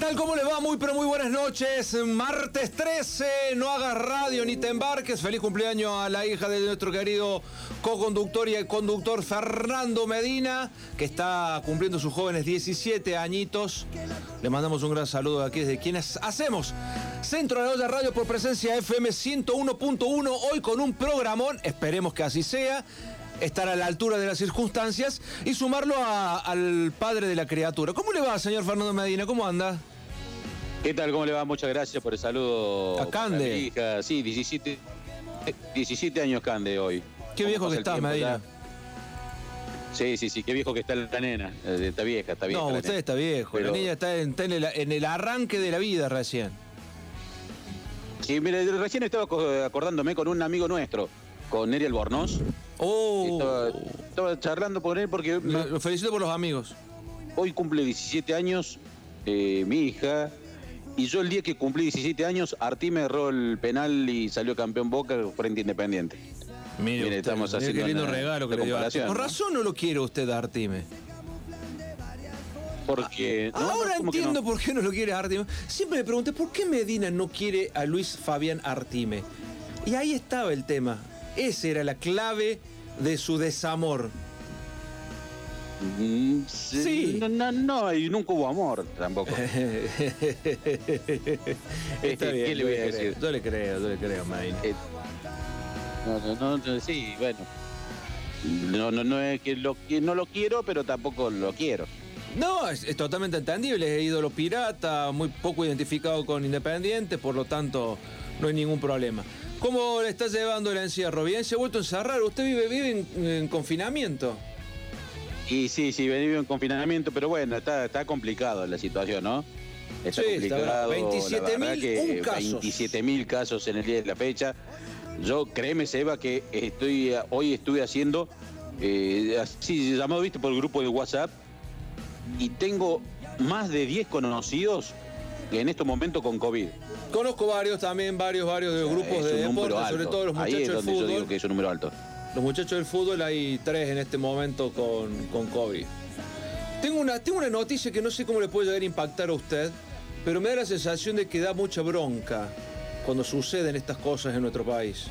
tal? ¿Cómo le va? Muy pero muy buenas noches. Martes 13, no hagas radio ni te embarques. Feliz cumpleaños a la hija de nuestro querido co-conductor y conductor Fernando Medina, que está cumpliendo sus jóvenes 17 añitos. Le mandamos un gran saludo aquí desde quienes hacemos Centro de la Olla Radio por presencia FM 101.1, hoy con un programón, esperemos que así sea estar a la altura de las circunstancias y sumarlo al padre de la criatura. ¿Cómo le va, señor Fernando Medina? ¿Cómo anda? ¿Qué tal? ¿Cómo le va? Muchas gracias por el saludo. A Cande. hija. Sí, 17, 17 años Cande hoy. Qué viejo que está, Medina. Sí, sí, sí, qué viejo que está la nena. Eh, está vieja, está vieja. No, usted está viejo. La niña está, en, el, arranque de la vida recién. Sí, mire, recién estaba acordándome con un amigo nuestro, con Neri Albornoz. Oh. Estaba, charlando con él porque. lo felicito por los amigos. Hoy cumple 17 años eh, mi hija. Y yo el día que cumplí 17 años, Artí me erró el penal y salió campeón Boca frente Independiente. Mire, estamos haciendo qué lindo regalo que le dio Con razón no lo quiere usted Artime. Porque. Ahora entiendo por qué no lo quiere Artime. Siempre me pregunté por qué Medina no quiere a Luis Fabián Artime. Y ahí estaba el tema. Esa era la clave de su desamor. Mm, sí. No, no, y nunca hubo amor tampoco. Está bien, ¿Qué le voy a decir? Yo le creo, yo le creo, Main. Eh, no, no, sí, bueno. No, no, no es que, lo, no lo quiero, pero tampoco lo quiero. No, es, totalmente entendible. Es ídolo pirata, muy poco identificado con Independiente, por lo tanto, no hay ningún problema. ¿Cómo le está llevando el encierro? ¿Bien? ¿Se ha vuelto a encerrar? ¿Usted vive, vive en, confinamiento? Y sí, sí, vive en confinamiento, pero bueno, está, está complicado la situación, ¿no? Está sí, complicado. 27.000 casos. 27.000 casos en el día de la fecha. Yo, créeme, Seba, que estoy hoy estuve haciendo, eh, así llamado, viste, por el grupo de WhatsApp, y tengo más de 10 conocidos en estos momentos con COVID. Conozco varios también, varios, varios de grupos de deporte, sobre todo los muchachos del fútbol. Yo digo que es un número alto. Los muchachos del fútbol hay tres en este momento con, con COVID. Tengo una, tengo una noticia que no sé cómo le puede llegar a impactar a usted, pero me da la sensación de que da mucha bronca cuando suceden estas cosas en nuestro país.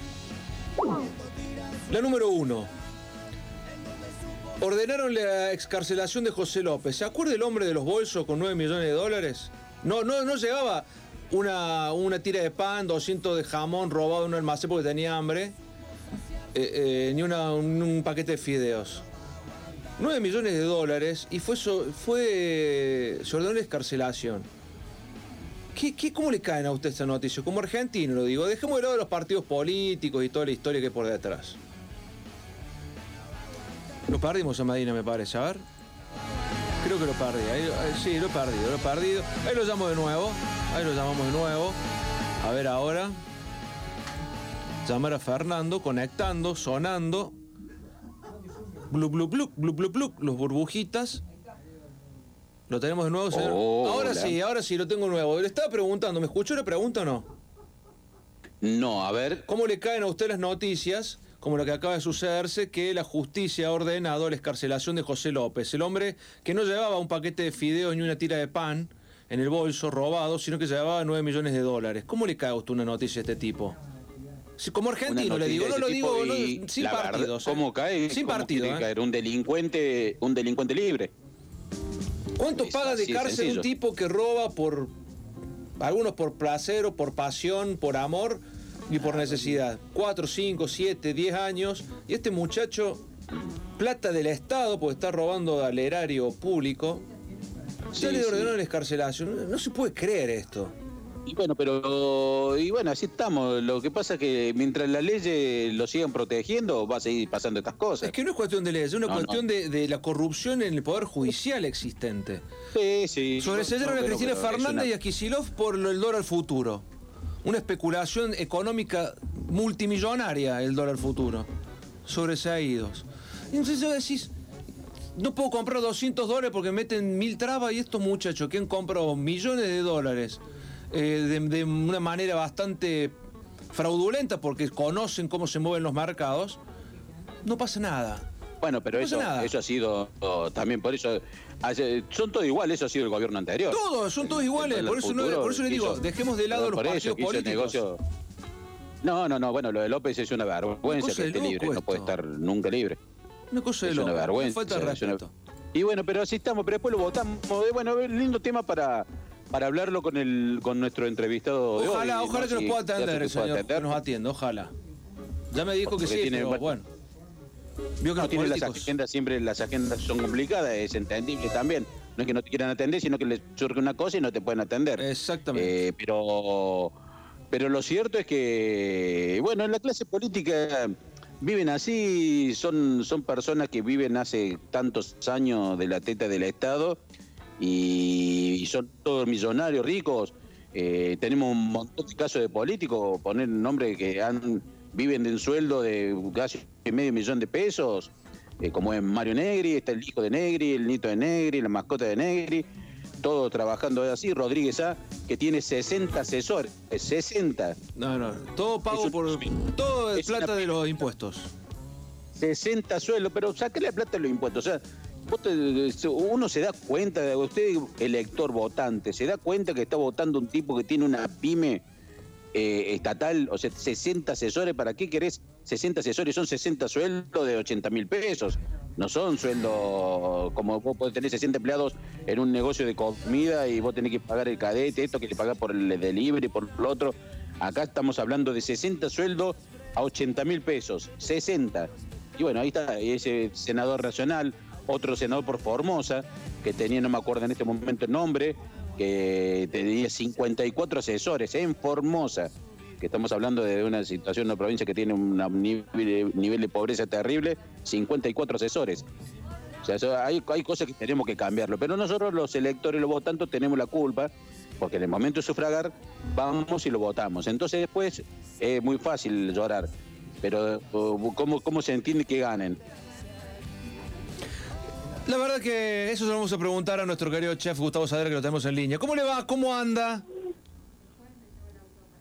La número uno. Ordenaron la excarcelación de José López. ¿Se acuerda el hombre de los bolsos con 9 millones de dólares? No, no, no llegaba una, una tira de pan, 200 de jamón robado en un almacén porque tenía hambre, eh, eh, ni un, paquete de fideos. 9 millones de dólares y fue, fue se ordenó la escarcelación. ¿Qué, qué, cómo le caen a usted esta noticia? Como argentino lo digo, dejemos de lado los partidos políticos y toda la historia que hay por detrás. Lo perdimos a Medina, me parece, a ver. Creo que lo perdí. sí, lo he perdido, lo he perdido. Ahí lo llamo de nuevo. Ahí lo llamamos de nuevo. A ver ahora. Llamar a Fernando, conectando, sonando. Blu, blu, blu, blu, blu, blu, los burbujitas. Lo tenemos de nuevo, señor. ahora sí, ahora sí, lo tengo nuevo. Le estaba preguntando, ¿me escuchó la pregunta o no? No, a ver. ¿Cómo le caen a usted las noticias, como lo que acaba de sucederse, que la justicia ha ordenado la escarcelación de José López, el hombre que no llevaba un paquete de fideos ni una tira de pan, en el bolso robado, sino que llevaba 9 millones de dólares. ¿Cómo le cae a usted una noticia de este tipo? Como argentino le digo, no lo digo sin partido. ¿eh? ¿Cómo cae? Sin partido. ¿eh? Caer un delincuente, un delincuente libre. ¿Cuánto paga de cárcel un tipo que roba por algunos por placer o por pasión, por amor y por necesidad? Cuatro, cinco, siete, diez años. Y este muchacho, plata del Estado, porque está robando al erario público, ya le ordenó la escarcelación. No, se puede creer esto. Y bueno, pero y bueno, así estamos. Lo que pasa es que mientras las leyes lo sigan protegiendo, va a seguir pasando estas cosas. Es que no es cuestión de leyes, es una cuestión De, la corrupción en el poder judicial existente. Sí, sí. Sobreseyeron a Cristina Fernández y a Kisilov por el dólar futuro. Una especulación económica multimillonaria el dólar futuro. Sobreseídos. Entonces decís, no puedo comprar 200 dólares porque meten mil trabas y estos muchachos que han comprado millones de dólares eh, de, una manera bastante fraudulenta porque conocen cómo se mueven los mercados, no pasa nada. Bueno, pero No eso, ha sido oh, también por eso. hace- son todos iguales, eso ha sido el gobierno anterior. Todos, son todos iguales. Por eso, no- futuro por eso le digo, dejemos de lado los partidos políticos. No, no, no, bueno, lo de López es una vergüenza cosa que esté libre, no puede estar nunca libre. Una cosa de Es una vergüenza. falta de una-. Y bueno, pero así estamos, pero después lo votamos. Bueno, lindo tema para, para hablarlo con el con nuestro entrevistado de hoy. Ojalá, ojalá que nos Si- pueda atender el señor, que nos atienda, ojalá. Ya me dijo que sí, tiene- pero bueno. Vio que No tiene las agendas, siempre las agendas son complicadas, es entendible también. No es que no te quieran atender, sino que les surge una cosa y no te pueden atender. Exactamente. Eh, pero, pero lo cierto es que, bueno, en la clase política viven así, son, son personas que viven hace tantos años de la teta del Estado y, y son todos millonarios, ricos. Eh, tenemos un montón de casos de políticos, poner nombres que han viven de un sueldo de casi medio millón de pesos, eh, como es Mario Negri, está el hijo de Negri, el nieto de Negri, la mascota de Negri, todos trabajando así. Rodríguez A, que tiene 60 asesores, eh, 60, No, no, todo pago un- por... Todo es plata de los impuestos. 60 sueldos, pero saque la plata de los impuestos. O sea, uno se da cuenta, usted, elector votante, se da cuenta que está votando un tipo que tiene una pyme eh, estatal, o sea, 60 asesores, ¿para qué querés 60 asesores? Son 60 sueldos de 80 mil pesos. No son sueldos como vos podés tener 60 empleados en un negocio de comida y vos tenés que pagar el cadete, esto que le pagás por el delivery, por lo otro. Acá estamos hablando de 60 sueldos a 80 mil pesos. 60. Y bueno, ahí está ese senador nacional, otro senador por Formosa, que tenía, no me acuerdo en este momento el nombre, que tenía 54 asesores en Formosa, que estamos hablando de una situación, una provincia que tiene un nivel, de pobreza terrible, 54 asesores. O sea, hay, hay cosas que tenemos que cambiarlo, pero nosotros los electores, los votantes, tenemos la culpa, porque en el momento de sufragar, vamos y lo votamos. Entonces después es muy fácil llorar, pero uh, ¿cómo, cómo se entiende que ganen? La verdad que eso se lo vamos a preguntar a nuestro querido chef Gustavo Sadera, que lo tenemos en línea. ¿Cómo le va? ¿Cómo anda?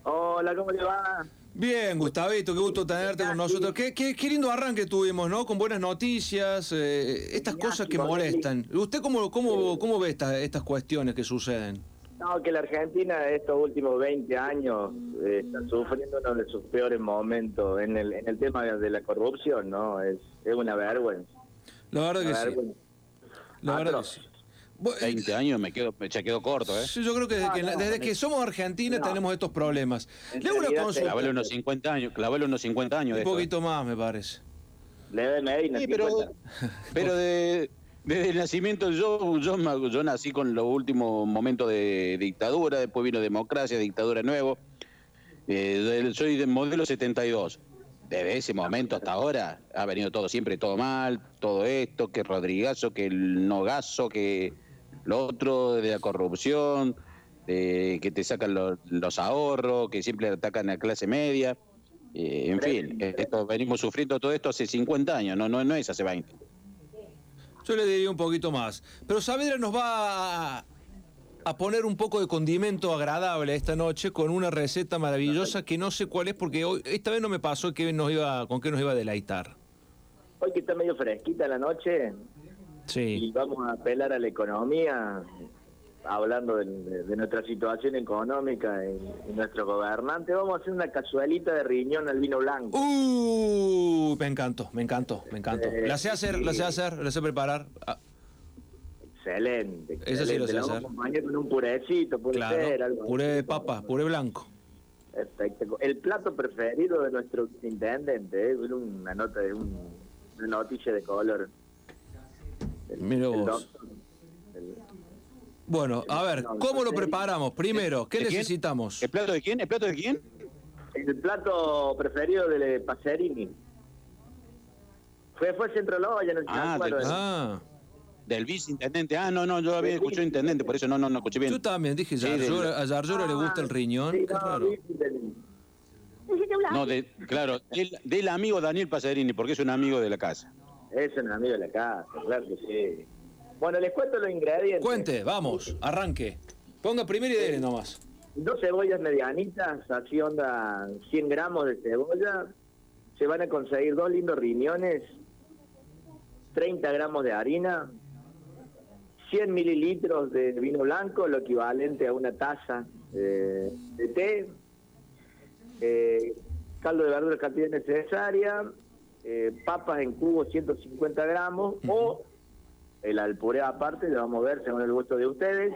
Hola, ¿cómo le va? Bien, Gustavito, qué gusto tenerte con nosotros. Qué, qué, qué lindo arranque tuvimos, ¿no? Con buenas noticias, eh, estas cosas que molestan. ¿Usted cómo, cómo, cómo ve estas, estas cuestiones que suceden? No, que la Argentina estos últimos 20 años eh, está sufriendo uno de sus peores momentos en el, en el tema de la corrupción, ¿no? Es, es una vergüenza. La verdad que sí. La verdad que Atroz. sí. Vos, eh, 20 años me quedo, me ya quedo corto, ¿eh? yo creo que desde, No, que, no, desde no. que somos Argentina No. tenemos estos problemas. Le hago una consulta. Clavale unos 50 años, clavale unos 50 años de Un esto, ¿eh? poquito más, me parece. Le de Medina, Sí, pero, 50. pero de- desde el nacimiento yo, yo, me- yo nací con los últimos momentos de dictadura, después vino democracia, dictadura de nuevo. Eh, soy del modelo 72. Desde ese momento hasta ahora ha venido todo siempre todo mal, todo esto, que Rodrigazo, que el Nogazo, que lo otro de la corrupción, que te sacan los, ahorros, que siempre atacan a la clase media. Eh, en fin, esto, venimos sufriendo todo esto hace 50 años, no, no, no es hace 20. Yo le diría un poquito más. Pero Saavedra nos va a poner un poco de condimento agradable esta noche con una receta maravillosa que no sé cuál es porque hoy, esta vez no me pasó que nos iba, con qué nos iba a deleitar. Hoy que está medio fresquita la noche y Sí. vamos a apelar a la economía, hablando de, nuestra situación económica y, y nuestro gobernante, vamos a hacer una cazuelita de riñón al vino blanco. Uh, me encantó, me encantó, me encantó. La sé hacer, la sé hacer, la sé preparar. Excelente. Eso sí lo sé hacer. con un purecito, puede ser, claro, algo puré de papa, puré blanco. Espectacular. El plato preferido de nuestro intendente, ¿eh? Una nota de un- una noticia de color. El- Mira el vos. doctor, el- Bueno, a ver, ¿cómo lo preparamos? Primero, ¿qué ¿De necesitamos? ¿El plato de quién? ¿El plato de quién? el plato preferido de Pacerini. Fue, fue Centro Loya, no sé Ah, del- Ah, Del viceintendente. Ah, no, no, yo había escuchado intendente, por eso no, no, no escuché bien. yo también dije, Sí, Yarlora- del- a Yarlora le gusta el riñón. Sí, qué no, No, de, claro, del, del amigo Daniel Pasarini, porque es un amigo de la casa. Es un amigo de la casa, claro que sí. Bueno, les cuento los ingredientes. Cuente, vamos, arranque. Ponga primero y dele nomás. Dos cebollas medianitas, así onda 100 gramos de cebolla. Se van a conseguir dos lindos riñones. 30 gramos de harina, 100 mililitros de vino blanco, lo equivalente a una taza eh, de té, eh, caldo de verduras cantidad necesaria, eh, papas en cubo 150 gramos o el alpuré aparte, lo vamos a ver según el gusto de ustedes,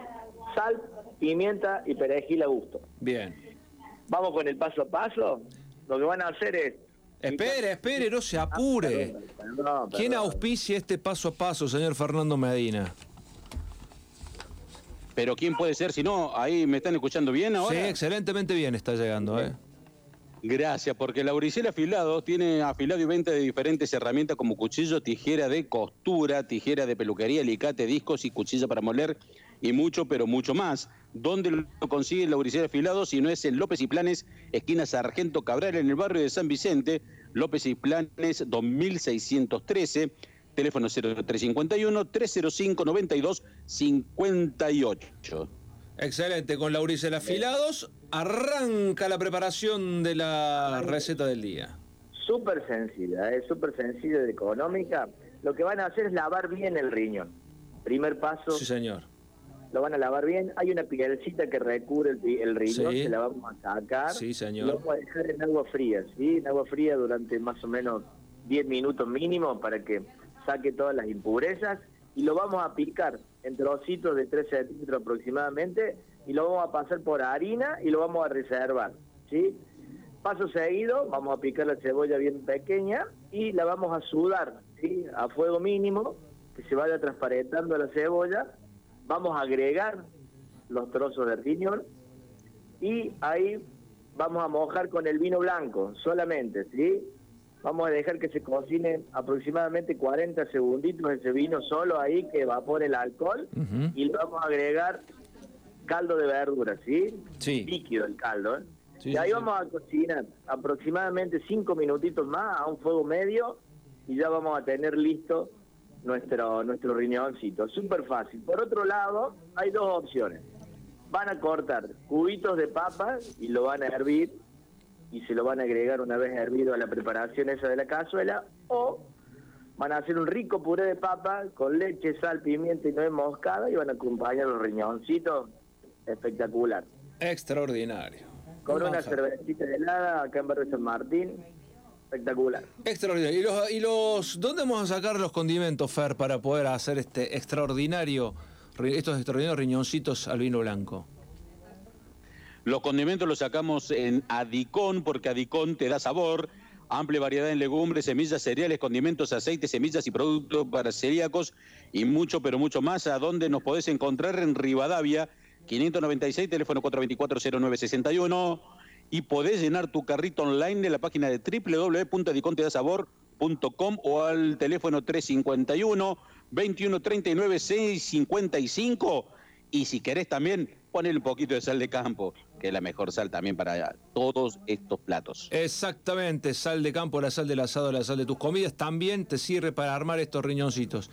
sal, pimienta y perejil a gusto. Bien. Vamos con el paso a paso. Lo que van a hacer es... Espere, espere, no se apure. Ah, ¿Quién auspicia este paso a paso, señor Fernando Medina? Pero ¿quién puede ser? Si no, ahí me están escuchando bien Sí, ahora. excelentemente bien está llegando, ¿eh? Gracias, porque Lauricel Afilado tiene afilado y venta de diferentes herramientas como cuchillo, tijera de costura, tijera de peluquería, alicate, discos y cuchilla para moler y mucho, pero mucho más. ¿Dónde lo consigue Lauricel Afilado si no es en López y Planes, esquina Sargento Cabral, en el barrio de San Vicente, López y Planes 2613, teléfono 0351-305-9258. Excelente, con Lauricel Afilados arranca la preparación de la receta del día. Súper sencilla, es súper sencilla y económica. Lo que van a hacer es lavar bien el riñón. Primer paso, Sí, señor. lo van a lavar bien. Hay una pielcita que recubre el, pi- el riñón, Sí. que la vamos a sacar. Sí, señor. Lo vamos a dejar en agua fría, ¿sí? En agua fría durante más o menos 10 minutos mínimo para que saque todas las impurezas. Y lo vamos a picar en trocitos de 3 centímetros aproximadamente y lo vamos a pasar por harina y lo vamos a reservar, ¿sí? Paso seguido, vamos a picar la cebolla bien pequeña y la vamos a sudar, ¿sí? A fuego mínimo, que se vaya transparentando la cebolla. Vamos a agregar los trozos de riñón y ahí vamos a mojar con el vino blanco solamente, ¿sí? Vamos a dejar que se cocine aproximadamente 40 segunditos ese vino solo ahí que evapore el alcohol y le vamos a agregar caldo de verduras, ¿sí? Sí. Líquido el caldo, ¿eh? Sí, y ahí sí, vamos a cocinar aproximadamente 5 minutitos más a un fuego medio y ya vamos a tener listo nuestro nuestro riñoncito. Súper fácil. Por otro lado, hay dos opciones. Van a cortar cubitos de papa y lo van a hervir y se lo van a agregar una vez hervido a la preparación esa de la cazuela o van a hacer un rico puré de papa con leche, sal, pimienta y nuez moscada y van a acompañar los riñoncitos espectacular. Extraordinario. Con Un una cervecita helada acá en Barrio San Martín, espectacular. Extraordinario. ¿Y los, y los, dónde vamos a sacar los condimentos, Fer, para poder hacer este extraordinario, ri- estos extraordinarios riñoncitos al vino blanco? Los condimentos los sacamos en Adicón porque Adicón te da sabor, amplia variedad en legumbres, semillas, cereales, condimentos, aceites, semillas y productos para celíacos y mucho, pero mucho más. ¿A dónde nos podés encontrar? En Rivadavia, 596, teléfono 424-0961. Y podés llenar tu carrito online de la página de www.adicontedasabor.com o al teléfono 351 2139 655 y si querés también ponle un poquito de sal de campo, que es la mejor sal también para todos estos platos. Exactamente, sal de campo, la sal del asado, la sal de tus comidas, también te sirve para armar estos riñoncitos.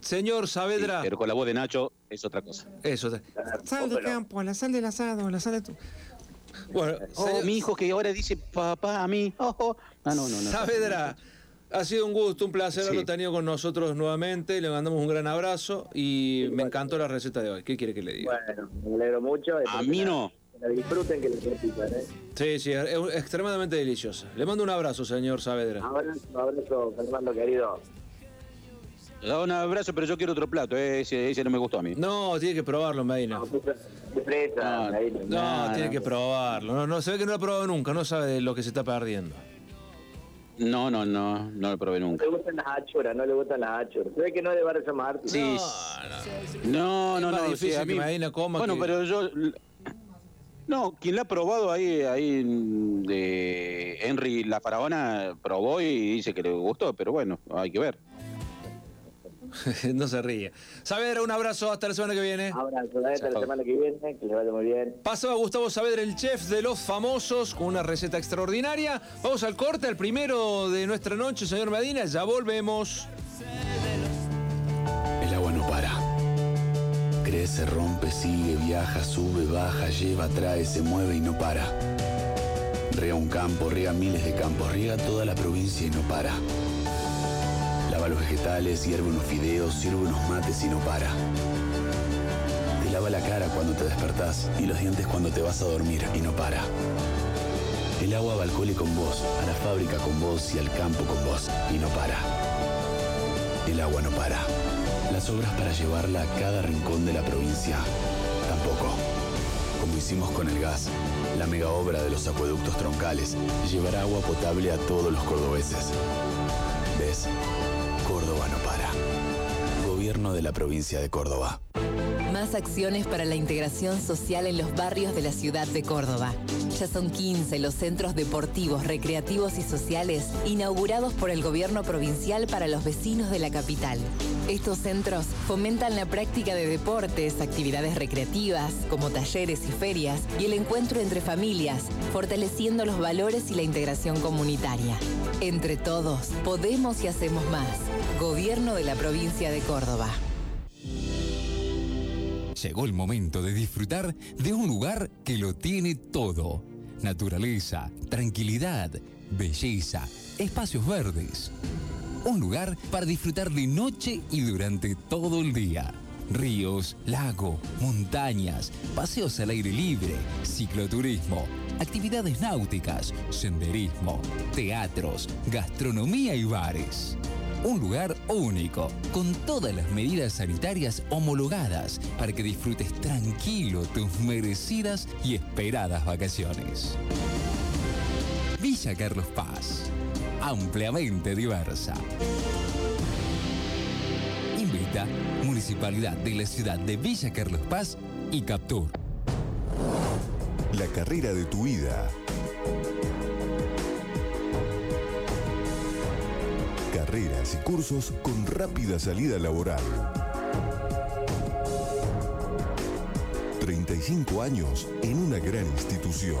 Señor Saavedra, Pero con la voz de Nacho es otra cosa. eso. Sal de campo, la sal del asado, la sal de tu... Bueno, Oh, señor- mi hijo que ahora dice papá a mí. Oh, oh. Ah, no, no, no. Saavedra, ha sido un gusto, un placer Sí. haberlo tenido con nosotros nuevamente. Le mandamos un gran abrazo y me encantó la receta de hoy. ¿Qué quiere que le diga? Bueno, me alegro mucho. A mí no. La disfruten, que la disfruten, ¿eh? Sí, sí, es extremadamente deliciosa. Le mando un abrazo, señor Saavedra. Abrazo, abrazo, Fernando querido. Da un abrazo, pero yo quiero otro plato. eh, Ese, ese no me gustó a mí. No, tiene que probarlo, Medina. No, fresa, No, No, no, tiene no. que probarlo. No, no, se ve que no lo ha probado nunca, no sabe de lo que se está perdiendo. No, no, no, no lo probé No nunca. le gustan las achuras, no le gustan las achuras. Se ve que no es de Barrio San Martín. Sí. No, no, más no. difícil sí, a que mí- Medina coma Bueno, que- pero yo. No, quien la ha probado ahí, ahí mm, de Henry La Faraona probó y dice que le gustó, pero bueno, hay que ver. no se ríe. Saavedra, un abrazo, hasta la semana que viene. Abrazo, hasta la semana que viene, que les vaya muy bien. Pasaba Gustavo Saavedra, el chef de los famosos, con una receta extraordinaria. Vamos al corte, el primero de nuestra noche, señor Medina. Ya volvemos. El agua no para. Crece, rompe, sigue, viaja, sube, baja, lleva, trae, se mueve y no para. Riega un campo, riega miles de campos, riega toda la provincia y no para. La Lava los vegetales, hierve unos fideos, sirve unos mates y no para. Te lava la cara cuando te despertás y los dientes cuando te vas a dormir y no para. El agua va al cole con vos, a la fábrica con vos y al campo con vos y no para. El agua no para. Las obras para llevarla a cada rincón de la provincia tampoco. Como hicimos con el gas, la mega obra de los acueductos troncales llevará agua potable a todos los cordobeses. ¿Ves? Córdoba no para. Gobierno de la provincia de Córdoba. Más acciones para la integración social en los barrios de la ciudad de Córdoba. Ya son 15 los centros deportivos, recreativos y sociales inaugurados por el gobierno provincial para los vecinos de la capital. Estos centros fomentan la práctica de deportes, actividades recreativas, como talleres y ferias, y el encuentro entre familias, fortaleciendo los valores y la integración comunitaria. Entre todos, podemos y hacemos más. Gobierno de la provincia de Córdoba. Llegó el momento de disfrutar de un lugar que lo tiene todo. Naturaleza, tranquilidad, belleza, espacios verdes. Un lugar para disfrutar de noche y durante todo el día. Ríos, lago, montañas, paseos al aire libre, cicloturismo, actividades náuticas, senderismo, teatros, gastronomía y bares. Un lugar único, con todas las medidas sanitarias homologadas para que disfrutes tranquilo tus merecidas y esperadas vacaciones. Villa Carlos Paz, ampliamente diversa. Invita Municipalidad de la ciudad de Villa Carlos Paz y Captur. La carrera de tu vida. Carreras y cursos con rápida salida laboral. 35 años en una gran institución.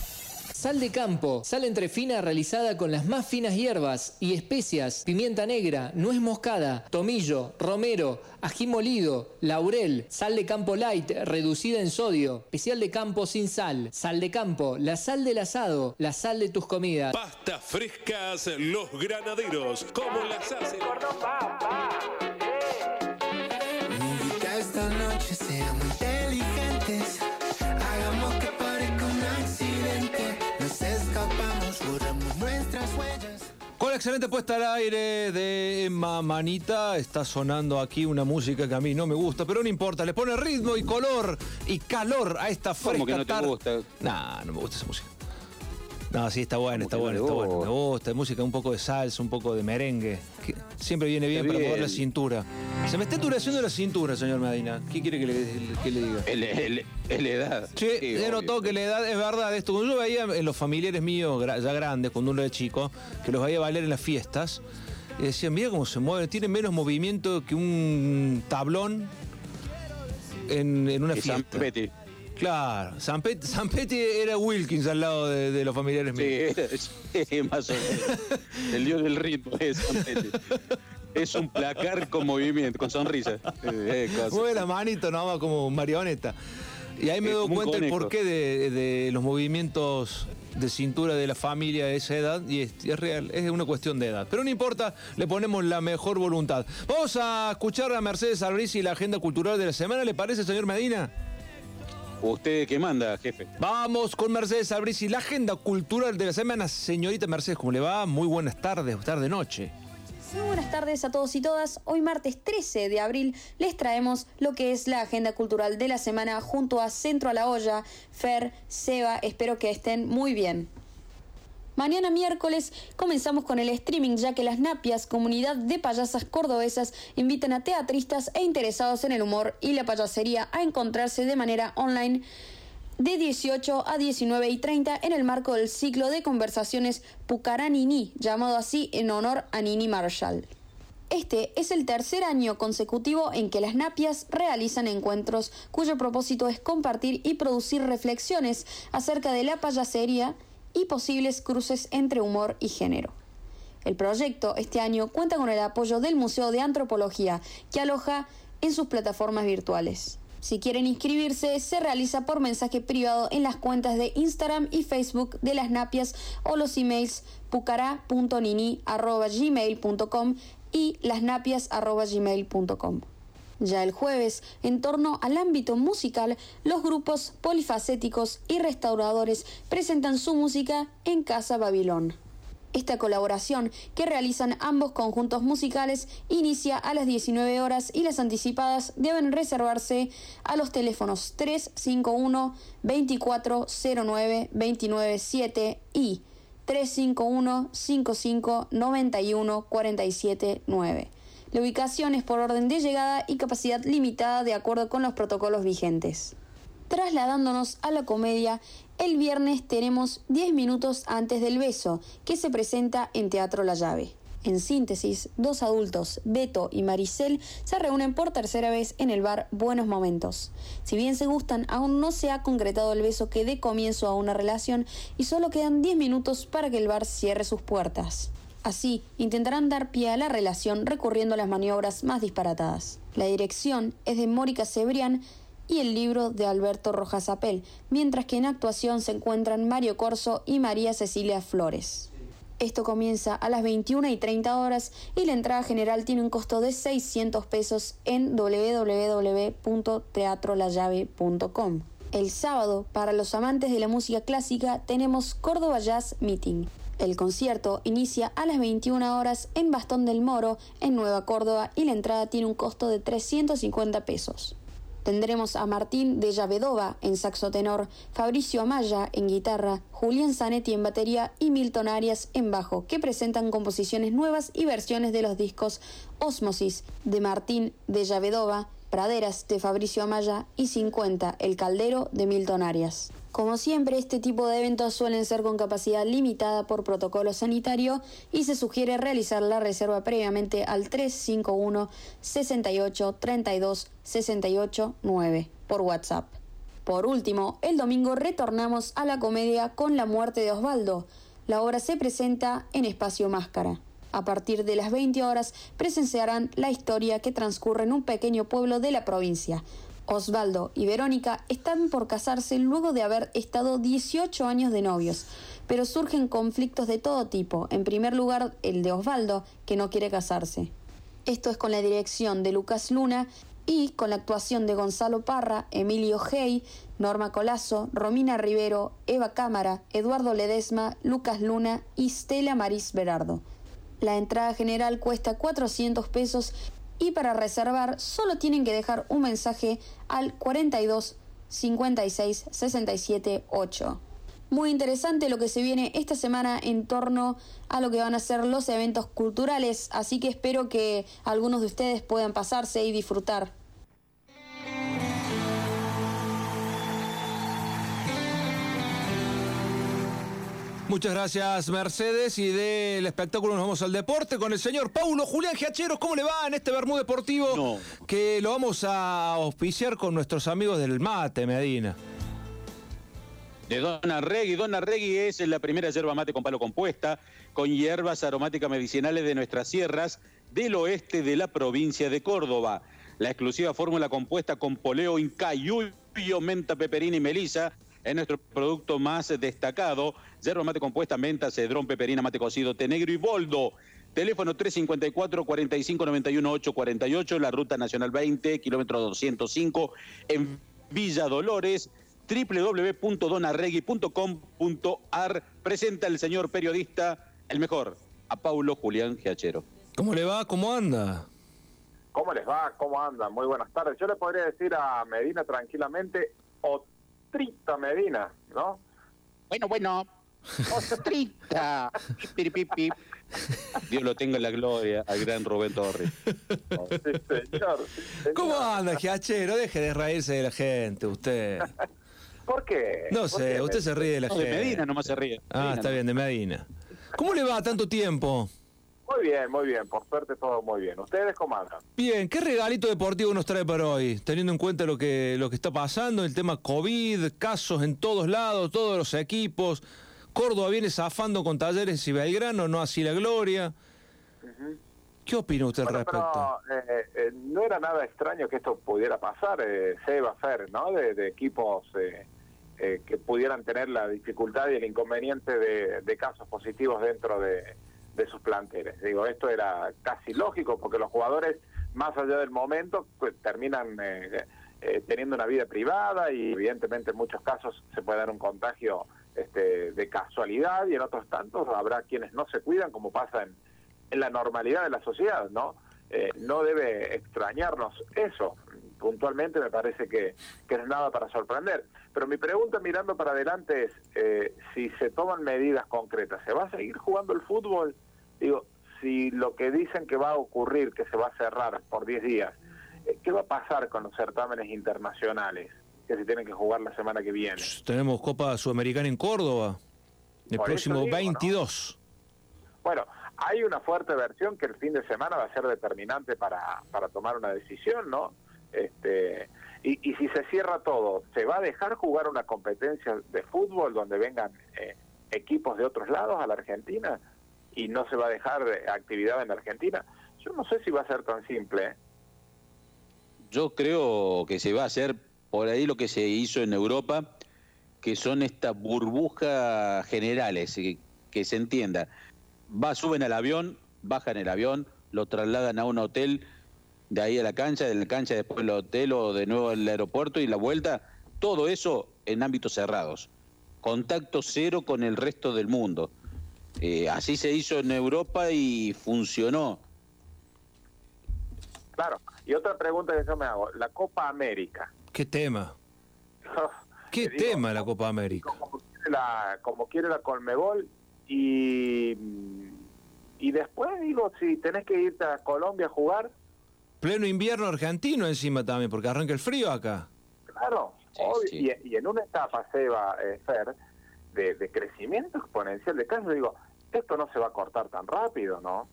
Sal de campo, sal entre fina realizada con las más finas hierbas y especias, pimienta negra, nuez moscada, tomillo, romero, ají molido, laurel, sal de campo light reducida en sodio, especial de campo sin sal, sal de campo, la sal del asado, la sal de tus comidas. Pastas frescas, los granaderos, como las hacen. esta noche seamos borramos nuestras huellas. Con la excelente puesta al aire de Emma Manita, está sonando aquí una música que a mí no me gusta, pero no importa, le pone ritmo y color y calor a esta fresca ¿Cómo que no te tarde. gusta? Nah, no me gusta esa música. No, sí, está buena, está ¿Cómo que buena, no está le buena. Me gusta? música un poco de salsa, un poco de merengue. que siempre viene bien Está para mover la cintura. Se me está endureciendo la cintura, señor Medina. ¿Qué quiere que le, que le diga? La- es la edad. Sí, he obvio. notado que la edad es verdad esto. Cuando yo veía en los familiares míos, ya grandes, cuando uno era chico, que los veía bailar en las fiestas, y decían, mira cómo se mueven, tienen menos movimiento que un tablón en, en una San fiesta. Claro, San Peti era Wilkins al lado de, de los familiares míos. Sí, sí, más o menos. El dios del ritmo es San Peti. Es un placar con movimiento, con sonrisa. Eh. Mueve la manito nomás como marioneta. Y ahí me Eh, doy cuenta el porqué de, de los movimientos de cintura de la familia de esa edad y es, es real, es una cuestión de edad. Pero no importa, le ponemos la mejor voluntad. Vamos a escuchar a Mercedes Albrici y la agenda cultural de la semana, ¿le parece, señor Medina? ¿Usted qué manda, jefe? Vamos con Mercedes Albrici, la agenda cultural de la semana. Señorita Mercedes, ¿cómo le va? Muy buenas tardes, tarde, noche. Muy buenas tardes a todos y todas. Hoy martes 13 de abril les traemos lo que es la agenda cultural de la semana junto a Centro a la Olla, Fer, Seba. Espero que estén muy bien. Mañana miércoles comenzamos con el streaming ya que las Napias, comunidad de payasas cordobesas, invitan a teatristas e interesados en el humor y la payasería a encontrarse de manera online de 18 a 19 y 30 en el marco del ciclo de conversaciones Pucaranini, llamado así en honor a Nini Marshall. Este es el tercer año consecutivo en que las Napias realizan encuentros cuyo propósito es compartir y producir reflexiones acerca de la payasería y posibles cruces entre humor y género. El proyecto este año cuenta con el apoyo del Museo de Antropología, que aloja en sus plataformas virtuales. Si quieren inscribirse, se realiza por mensaje privado en las cuentas de Instagram y Facebook de las Napias o los emails pucara.nini.gmail.com y lasnapias.gmail.com. Ya el jueves, en torno al ámbito musical, los grupos polifacéticos y restauradores presentan su música en Casa Babilón. Esta colaboración que realizan ambos conjuntos musicales inicia a las 19 horas y las anticipadas deben reservarse a los teléfonos 351 2409 297 y 351 55 91 47 9. La ubicación es por orden de llegada y capacidad limitada de acuerdo con los protocolos vigentes. Trasladándonos a la comedia, el viernes tenemos 10 minutos antes del beso, que se presenta en Teatro La Llave. En síntesis, dos adultos, Beto y Maricel, se reúnen por tercera vez en el bar Buenos Momentos. Si bien se gustan, aún no se ha concretado el beso que dé comienzo a una relación y solo quedan 10 minutos para que el bar cierre sus puertas. Así, intentarán dar pie a la relación recurriendo a las maniobras más disparatadas. La dirección es de Mónica Cebrián y el libro de Alberto Rojas Apel, mientras que en actuación se encuentran Mario Corso y María Cecilia Flores. Esto comienza a las 21 y 30 horas y la entrada general tiene un costo de 600 pesos en www.teatrolallave.com. El sábado, para los amantes de la música clásica, tenemos Córdoba Jazz Meeting. El concierto inicia a las 21 horas en Bastón del Moro, en Nueva Córdoba, y la entrada tiene un costo de 350 pesos. Tendremos a Martín de Llavedova en saxo tenor, Fabricio Amaya en guitarra, Julián Zanetti en batería y Milton Arias en bajo, que presentan composiciones nuevas y versiones de los discos Osmosis de Martín de Llavedova, Praderas de Fabricio Amaya y 50 El Caldero de Milton Arias. Como siempre, este tipo de eventos suelen ser con capacidad limitada por protocolo sanitario y se sugiere realizar la reserva previamente al 351 68 32 68 9 por WhatsApp. Por último, el domingo retornamos a la comedia con La muerte de Osvaldo. La obra se presenta en Espacio Máscara. A partir de las 20 horas presenciarán la historia que transcurre en un pequeño pueblo de la provincia. Osvaldo y Verónica están por casarse luego de haber estado 18 años de novios, pero surgen conflictos de todo tipo. En primer lugar, el de Osvaldo, que no quiere casarse. Esto es con la dirección de Lucas Luna y con la actuación de Gonzalo Parra, Emilio Hey, Norma Colazo, Romina Rivero, Eva Cámara, Eduardo Ledesma, Lucas Luna y Stella Maris Berardo. La entrada general cuesta 400 pesos y para reservar solo tienen que dejar un mensaje al 42 56 67 8. Muy interesante lo que se viene esta semana en torno a lo que van a ser los eventos culturales, así que espero que algunos de ustedes puedan pasarse y disfrutar. Muchas gracias, Mercedes. Y del espectáculo nos vamos al deporte con el señor Paulo Julián Giacheros. ¿Cómo le va en este Bermú Deportivo? Que lo vamos a auspiciar con nuestros amigos del Mate, Medina. De Dona Regui. Dona Regui es la primera yerba mate con palo compuesta, con hierbas aromáticas medicinales de nuestras sierras del oeste de la provincia de Córdoba. La exclusiva fórmula compuesta con poleo incayuyo, menta, peperina y melisa es nuestro producto más destacado. Yerba mate compuesta, menta, cedrón, peperina, mate cocido, té negro y boldo. Teléfono 354 45 91 848, la ruta nacional 20, kilómetro 205, en Villa Dolores, www.donarregui.com.ar. Presenta el señor periodista, el mejor, a Paulo Julián Giachero. ¿Cómo le va? ¿Cómo anda? ¿Cómo les va? ¿Cómo andan? Muy buenas tardes. Yo le podría decir a Medina tranquilamente, Otrita Medina, ¿no? Bueno, bueno. Ostrita. Pip, pip, pip. Dios lo tenga en la gloria al gran Rubén Torres. Sí, señor. ¿Cómo anda, Giachero? Deje de reírse de la gente, usted. ¿Por qué? No ¿Por sé, qué, usted se ríe de la No, de gente. Medina nomás se ríe. Ah, Medina está bien, de Medina. ¿Cómo le va tanto tiempo? Muy bien, muy bien. Por suerte todo muy bien. ¿Ustedes cómo andan? Bien, ¿qué regalito deportivo nos trae para hoy? Teniendo en cuenta lo que, lo que está pasando, el tema COVID, casos en todos lados, todos los equipos. Córdoba viene zafando con Talleres y Belgrano, no así la Gloria. ¿Qué opina usted al Bueno, respecto? pero eh, eh, no era nada extraño que esto pudiera pasar, eh, Seba Fer, ¿no? De, de equipos eh, eh, que pudieran tener la dificultad y el inconveniente de, de casos positivos dentro de, de sus planteles. Digo, esto era casi lógico porque los jugadores, más allá del momento, pues, terminan eh, eh, teniendo una vida privada y evidentemente en muchos casos se puede dar un contagio este, de casualidad y en otros tantos habrá quienes no se cuidan como pasa en, en la normalidad de la sociedad, ¿no? Eh, no debe extrañarnos eso. Puntualmente me parece que, que es nada para sorprender. Pero mi pregunta mirando para adelante es, eh, si se toman medidas concretas, ¿se va a seguir jugando el fútbol? Digo, si lo que dicen que va a ocurrir, que se va a cerrar por 10 días, eh, ¿qué va a pasar con los certámenes internacionales que se tienen que jugar la semana que viene? Tenemos Copa Sudamericana en Córdoba, el Por próximo digo, ¿no? 22. Bueno, hay una fuerte versión que el fin de semana va a ser determinante para, para tomar una decisión, ¿no? Este, y, y si se cierra todo, ¿se va a dejar jugar una competencia de fútbol donde vengan eh, equipos de otros lados a la Argentina y no se va a dejar eh, actividad en Argentina? Yo no sé si va a ser tan simple. ¿eh? Yo creo que se va a hacer por ahí lo que se hizo en Europa, que son estas burbujas generales, que, que se entienda. Va, suben al avión, bajan el avión, lo trasladan a un hotel, de ahí a la cancha, de la cancha después al hotel o de nuevo al aeropuerto y la vuelta, todo eso en ámbitos cerrados. Contacto cero con el resto del mundo. Eh, así se hizo en Europa y funcionó. Claro. Y otra pregunta que yo me hago, la Copa América. ¿Qué tema? ¿Qué digo, tema la Copa América? como quiere la, como quiere la Colmebol y, y después digo, si tenés que irte a Colombia a jugar, Pleno invierno argentino encima también, porque arranca el frío acá. claro, obvio, Y, y en una etapa, Seba, eh, Fer, de, de crecimiento exponencial de casos, digo, esto no se va a cortar tan rápido, ¿no?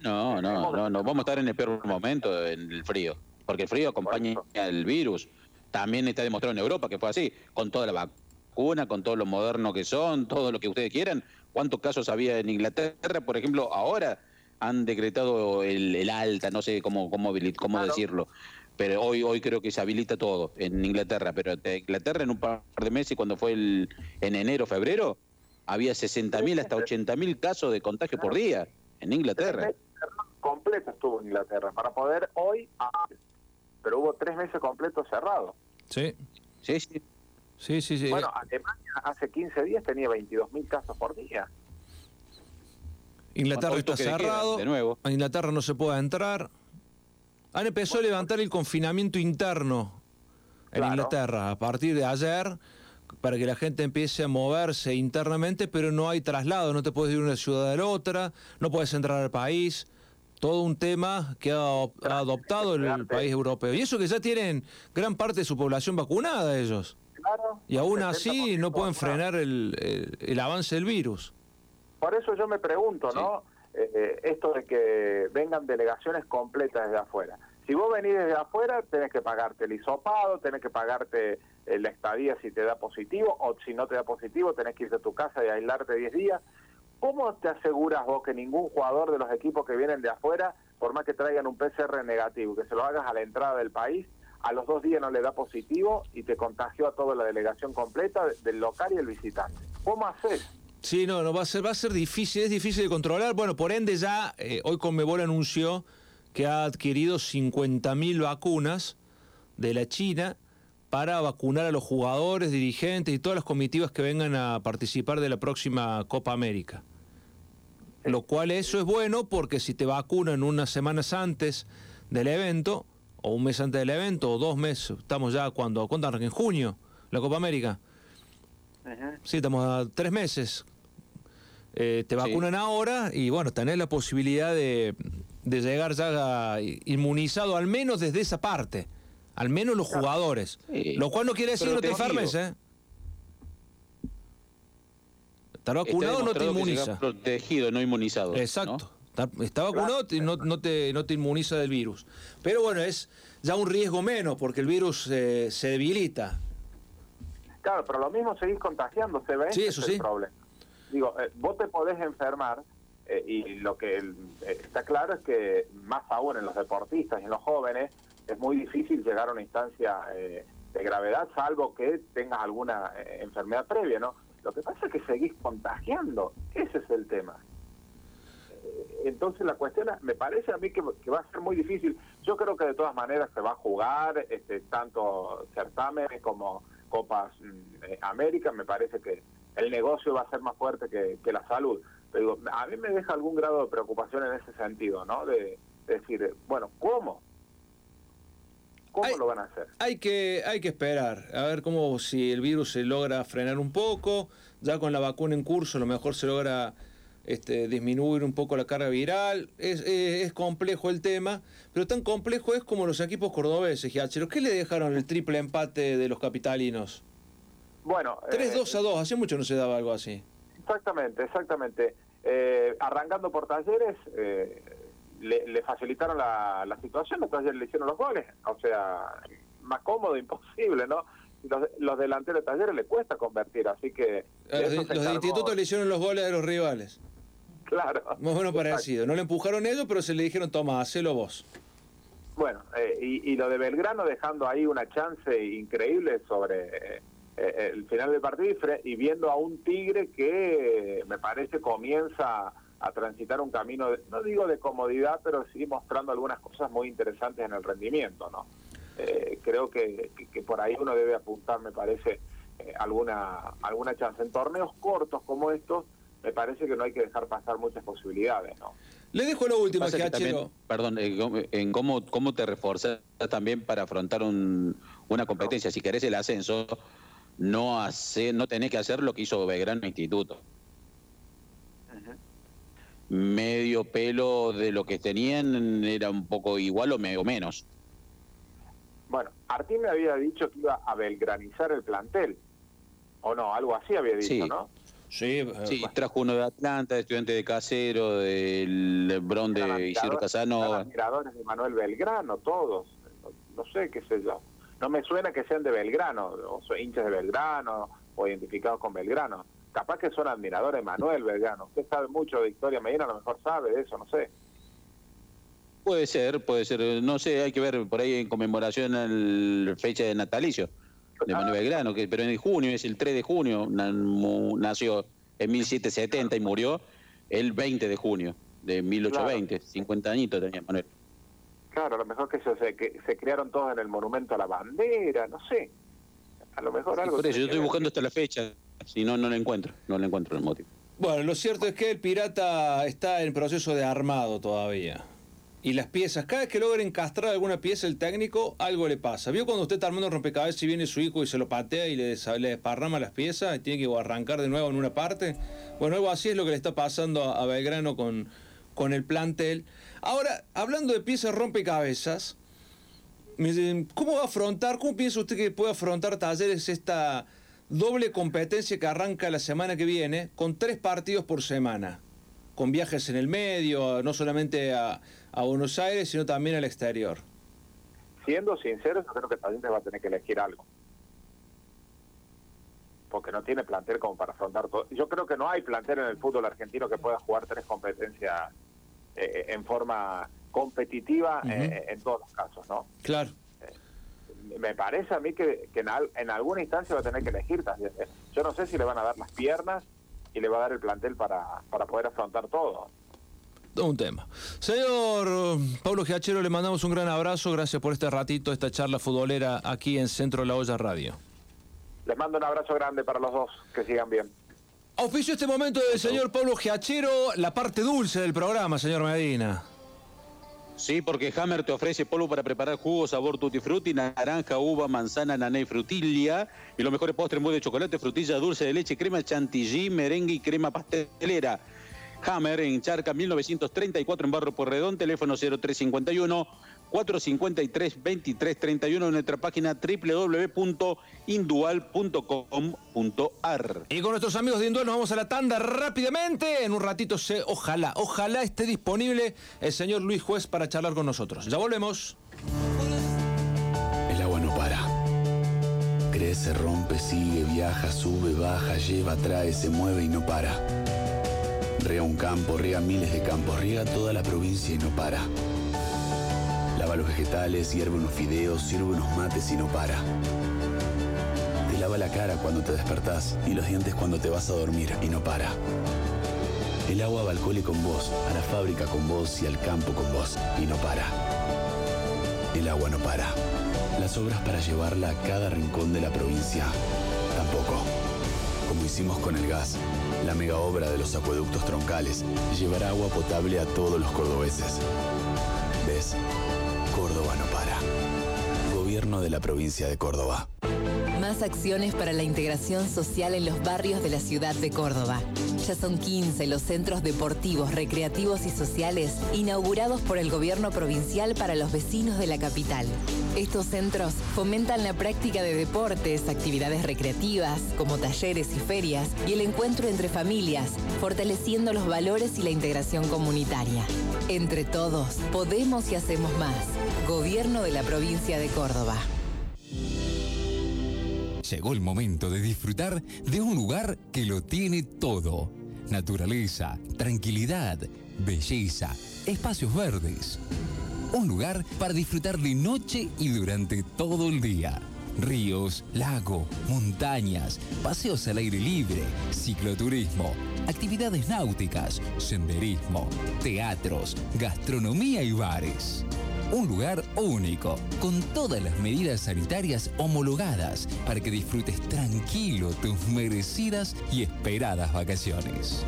No, no, no, no, vamos a estar en el peor momento en el frío, porque el frío acompaña al virus. También está demostrado en Europa que fue así, con toda la vacuna, con todo lo moderno que son, todo lo que ustedes quieran. ¿Cuántos casos había en Inglaterra, por ejemplo, ahora? Han decretado el, el alta, no sé cómo, cómo, cómo decirlo, pero hoy, hoy creo que se habilita todo en Inglaterra, pero en Inglaterra en un par de meses, cuando fue el, en enero, febrero, había 60.000 hasta 80.000 casos de contagio por día en Inglaterra. Completo estuvo en Inglaterra, para poder hoy, pero hubo tres meses completos cerrados. Sí. Sí, sí. Sí, sí, sí. Bueno, Alemania hace 15 días tenía 22.000 casos por día. Inglaterra está queda, cerrado. de nuevo. A Inglaterra no se puede entrar. Han empezado a levantar el confinamiento interno en Claro. Inglaterra a partir de ayer para que la gente empiece a moverse internamente, pero no hay traslado, no te puedes ir de una ciudad a la otra, no puedes entrar al país. Todo un tema que ha, ha adoptado el país europeo. Y eso que ya tienen gran parte de su población vacunada ellos. Claro. Y aún así no pueden frenar el, el- el avance del virus. Por eso yo me pregunto, ¿no? Eh, eh, esto de que vengan delegaciones completas desde afuera. Si vos venís desde afuera, tenés que pagarte el hisopado, tenés que pagarte eh, la estadía si te da positivo, o si no te da positivo, tenés que irte a tu casa y aislarte 10 días. ¿Cómo te aseguras vos que ningún jugador de los equipos que vienen de afuera, por más que traigan un PCR negativo, que se lo hagas a la entrada del país, a los dos días no le da positivo y te contagió a toda la delegación completa del local y el visitante? ¿Cómo haces? Sí, no, no va a ser, va a ser difícil, es difícil de controlar. Bueno, por ende ya eh, hoy Conmebol anunció que ha adquirido 50.000 vacunas de la China para vacunar a los jugadores, dirigentes y todas las comitivas que vengan a participar de la próxima Copa América. Lo cual eso es bueno porque si te vacunan unas semanas antes del evento, o un mes antes del evento, o dos meses, estamos ya cuando, ¿cuándo arranca? En junio, la Copa América. Sí, estamos a tres meses. Eh, te vacunan ahora y bueno, tenés la posibilidad de, de llegar ya inmunizado, al menos desde esa parte. Al menos los jugadores. Lo cual no quiere decir que no te enfermes, ¿eh? Estar vacunado no te inmuniza. Protegido, no inmunizado. Exacto. Está, vacunado y no, no, te, no te inmuniza del virus. Pero bueno, es ya un riesgo menos porque el virus eh, se debilita. Claro, pero lo mismo seguís contagiándose, ¿ves? Sí, eso es sí. El problema. Digo, eh, vos te podés enfermar eh, y lo que eh, está claro es que más aún en los deportistas y en los jóvenes es muy difícil llegar a una instancia eh, de gravedad salvo que tengas alguna eh, enfermedad previa, ¿no? Lo que pasa es que seguís contagiando, ese es el tema. Eh, Entonces la cuestión, es- me parece a mí que, va a ser muy difícil. Yo creo que de todas maneras se va a jugar este, tanto certámenes como Copas mm, América. Me parece que el negocio va a ser más fuerte que la salud. Digo, a mí me deja algún grado de preocupación en ese sentido, ¿no? De, de decir, bueno, ¿cómo? ¿Cómo lo van a hacer? Hay que, hay que esperar, a ver cómo si el virus se logra frenar un poco, ya con la vacuna en curso a lo mejor se logra este, disminuir un poco la carga viral. Es, es- es complejo el tema, pero tan complejo es como los equipos cordobeses, Giachero. ¿Qué le dejaron el triple empate de los capitalinos? Bueno, 3-2 a 2, hace mucho no se daba algo así. Exactamente, exactamente. Eh, arrancando por talleres, eh, le, le facilitaron la, la situación, los talleres le hicieron los goles, o sea, más cómodo, imposible, ¿no? Los, los delanteros de talleres le cuesta convertir, así que... A de los, los institutos le hicieron los goles de los rivales. Claro. Más o menos parecido. No le empujaron ellos, pero se le dijeron, toma, hacelo vos. Bueno, eh, y, y lo de Belgrano dejando ahí una chance increíble sobre eh, el final del partido y, viendo a un Tigre que eh, me parece comienza a transitar un camino, de- no digo de comodidad, pero sí mostrando algunas cosas muy interesantes en el rendimiento, ¿no? Eh, creo que, que- que por ahí uno debe apuntar, me parece, eh, alguna alguna chance. En torneos cortos como estos, me parece que no hay que dejar pasar muchas posibilidades, ¿no? Le dejo lo último, que también, perdón, eh, en cómo, cómo te reforzas también para afrontar un- una competencia. Si querés el ascenso, no hace, no tenés que hacer lo que hizo Belgrano Instituto. Medio pelo de lo que tenían era un poco igual o, me- o menos. Bueno, Artín me había dicho que iba a belgranizar el plantel. O no, algo así había dicho, Sí. ¿no? Sí, Sí, trajo uno de Atlanta, de estudiante de Casero, del Bron de Isidro Casano. Eran admiradores de Manuel Belgrano, todos. No, no sé, qué sé yo. No me suena que sean de Belgrano, o son hinchas de Belgrano, o identificados con Belgrano. Capaz que son admiradores de Manuel Belgrano. Usted sabe mucho de Victoria Medina, a lo mejor sabe de eso, no sé. Puede ser, puede ser. No sé, hay que ver por ahí en conmemoración a la fecha de natalicio de Manuel Belgrano, que, pero en junio, es el 3 de junio, nació en 1770 y murió el 20 de junio de 1820. 50 añitos tenía Manuel. Claro, a lo mejor que se, se, que se crearon todos en el monumento a la bandera, no sé. A lo mejor Y algo... por eso, tiene yo estoy buscando hasta la fecha, si no, no la encuentro, no la encuentro el motivo. Bueno, lo cierto es que el pirata está en proceso de armado todavía. Y las piezas, cada vez que logra encastrar alguna pieza el técnico, algo le pasa. ¿Vio cuando usted está armando un rompecabezas y viene su hijo y se lo patea y le, des- le desparrama las piezas y tiene que arrancar de nuevo en una parte? Bueno, algo así es lo que le está pasando a, a Belgrano con, con el plantel. Ahora, hablando de piezas rompecabezas, ¿cómo va a afrontar, cómo piensa usted que puede afrontar Talleres esta doble competencia que arranca la semana que viene con tres partidos por semana? Con viajes en el medio, no solamente a, a Buenos Aires, sino también al exterior. Siendo sincero, yo creo que Talleres va a tener que elegir algo. Porque no tiene plantel como para afrontar todo. Yo creo que no hay plantel en el fútbol argentino que pueda jugar tres competencias eh, en forma competitiva eh, en todos los casos, ¿no? Claro. Me parece a mí que, que en, al- en alguna instancia va a tener que elegir también. ¿eh? Yo no sé si le van a dar las piernas y le va a dar el plantel para, para poder afrontar todo. Todo un tema. Señor eh, Pablo Giachero, le mandamos un gran abrazo. Gracias por este ratito, esta charla futbolera aquí en Centro de la Olla Radio. Les mando un abrazo grande para los dos. Que sigan bien. Auspicio este momento del señor Pablo Giachero, la parte dulce del programa, señor Medina. Sí, porque Hammer te ofrece polvo para preparar jugos sabor tutti frutti, naranja, uva, manzana, nané y frutilla. Y los mejores postres muy de chocolate, frutilla, dulce de leche, crema chantilly, merengue y crema pastelera. Hammer en Charca 1934 en Barro Porredón, teléfono 0351 453 2331 en nuestra página www.indual.com.ar. Y con nuestros amigos de Indual nos vamos a la tanda rápidamente. En un ratito se, ojalá, ojalá esté disponible el señor Luis Juez para charlar con nosotros. Ya volvemos. El agua no para. Crece, rompe, sigue, viaja, sube, baja, lleva, trae, se mueve y no para. Riega un campo, riega miles de campos, riega toda la provincia y no para. Lava los vegetales, hierve unos fideos, sirve unos mates y no para. Te lava la cara cuando te despertás y los dientes cuando te vas a dormir y no para. El agua va al cole con vos, a la fábrica con vos y al campo con vos y no para. El agua no para. Las obras para llevarla a cada rincón de la provincia tampoco. Como hicimos con el gas, la mega obra de los acueductos troncales llevará agua potable a todos los cordobeses. ¿Ves? Córdoba no para. Gobierno de la provincia de Córdoba. Más acciones para la integración social en los barrios de la ciudad de Córdoba. Ya son 15 los centros deportivos, recreativos y sociales inaugurados por el gobierno provincial para los vecinos de la capital. Estos centros fomentan la práctica de deportes, actividades recreativas, como talleres y ferias, y el encuentro entre familias, fortaleciendo los valores y la integración comunitaria. Entre todos, podemos y hacemos más. Gobierno de la provincia de Córdoba. Llegó el momento de disfrutar de un lugar que lo tiene todo. Naturaleza, tranquilidad, belleza, espacios verdes. Un lugar para disfrutar de noche y durante todo el día. Ríos, lago, montañas, paseos al aire libre, cicloturismo, actividades náuticas, senderismo, teatros, gastronomía y bares. Un lugar único, con todas las medidas sanitarias homologadas para que disfrutes tranquilo tus merecidas y esperadas vacaciones.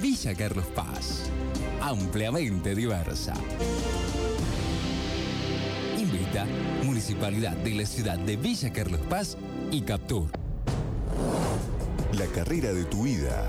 Villa Carlos Paz, ampliamente diversa. Invita Municipalidad de la ciudad de Villa Carlos Paz y Captur. La carrera de tu vida.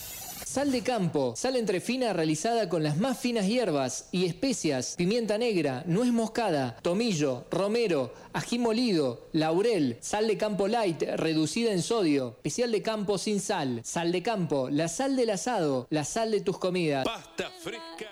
Sal de campo, sal entre fina realizada con las más finas hierbas y especias, pimienta negra, nuez moscada, tomillo, romero, ají molido, laurel, sal de campo light reducida en sodio, especial de campo sin sal, sal de campo, la sal del asado, la sal de tus comidas. Pasta fresca.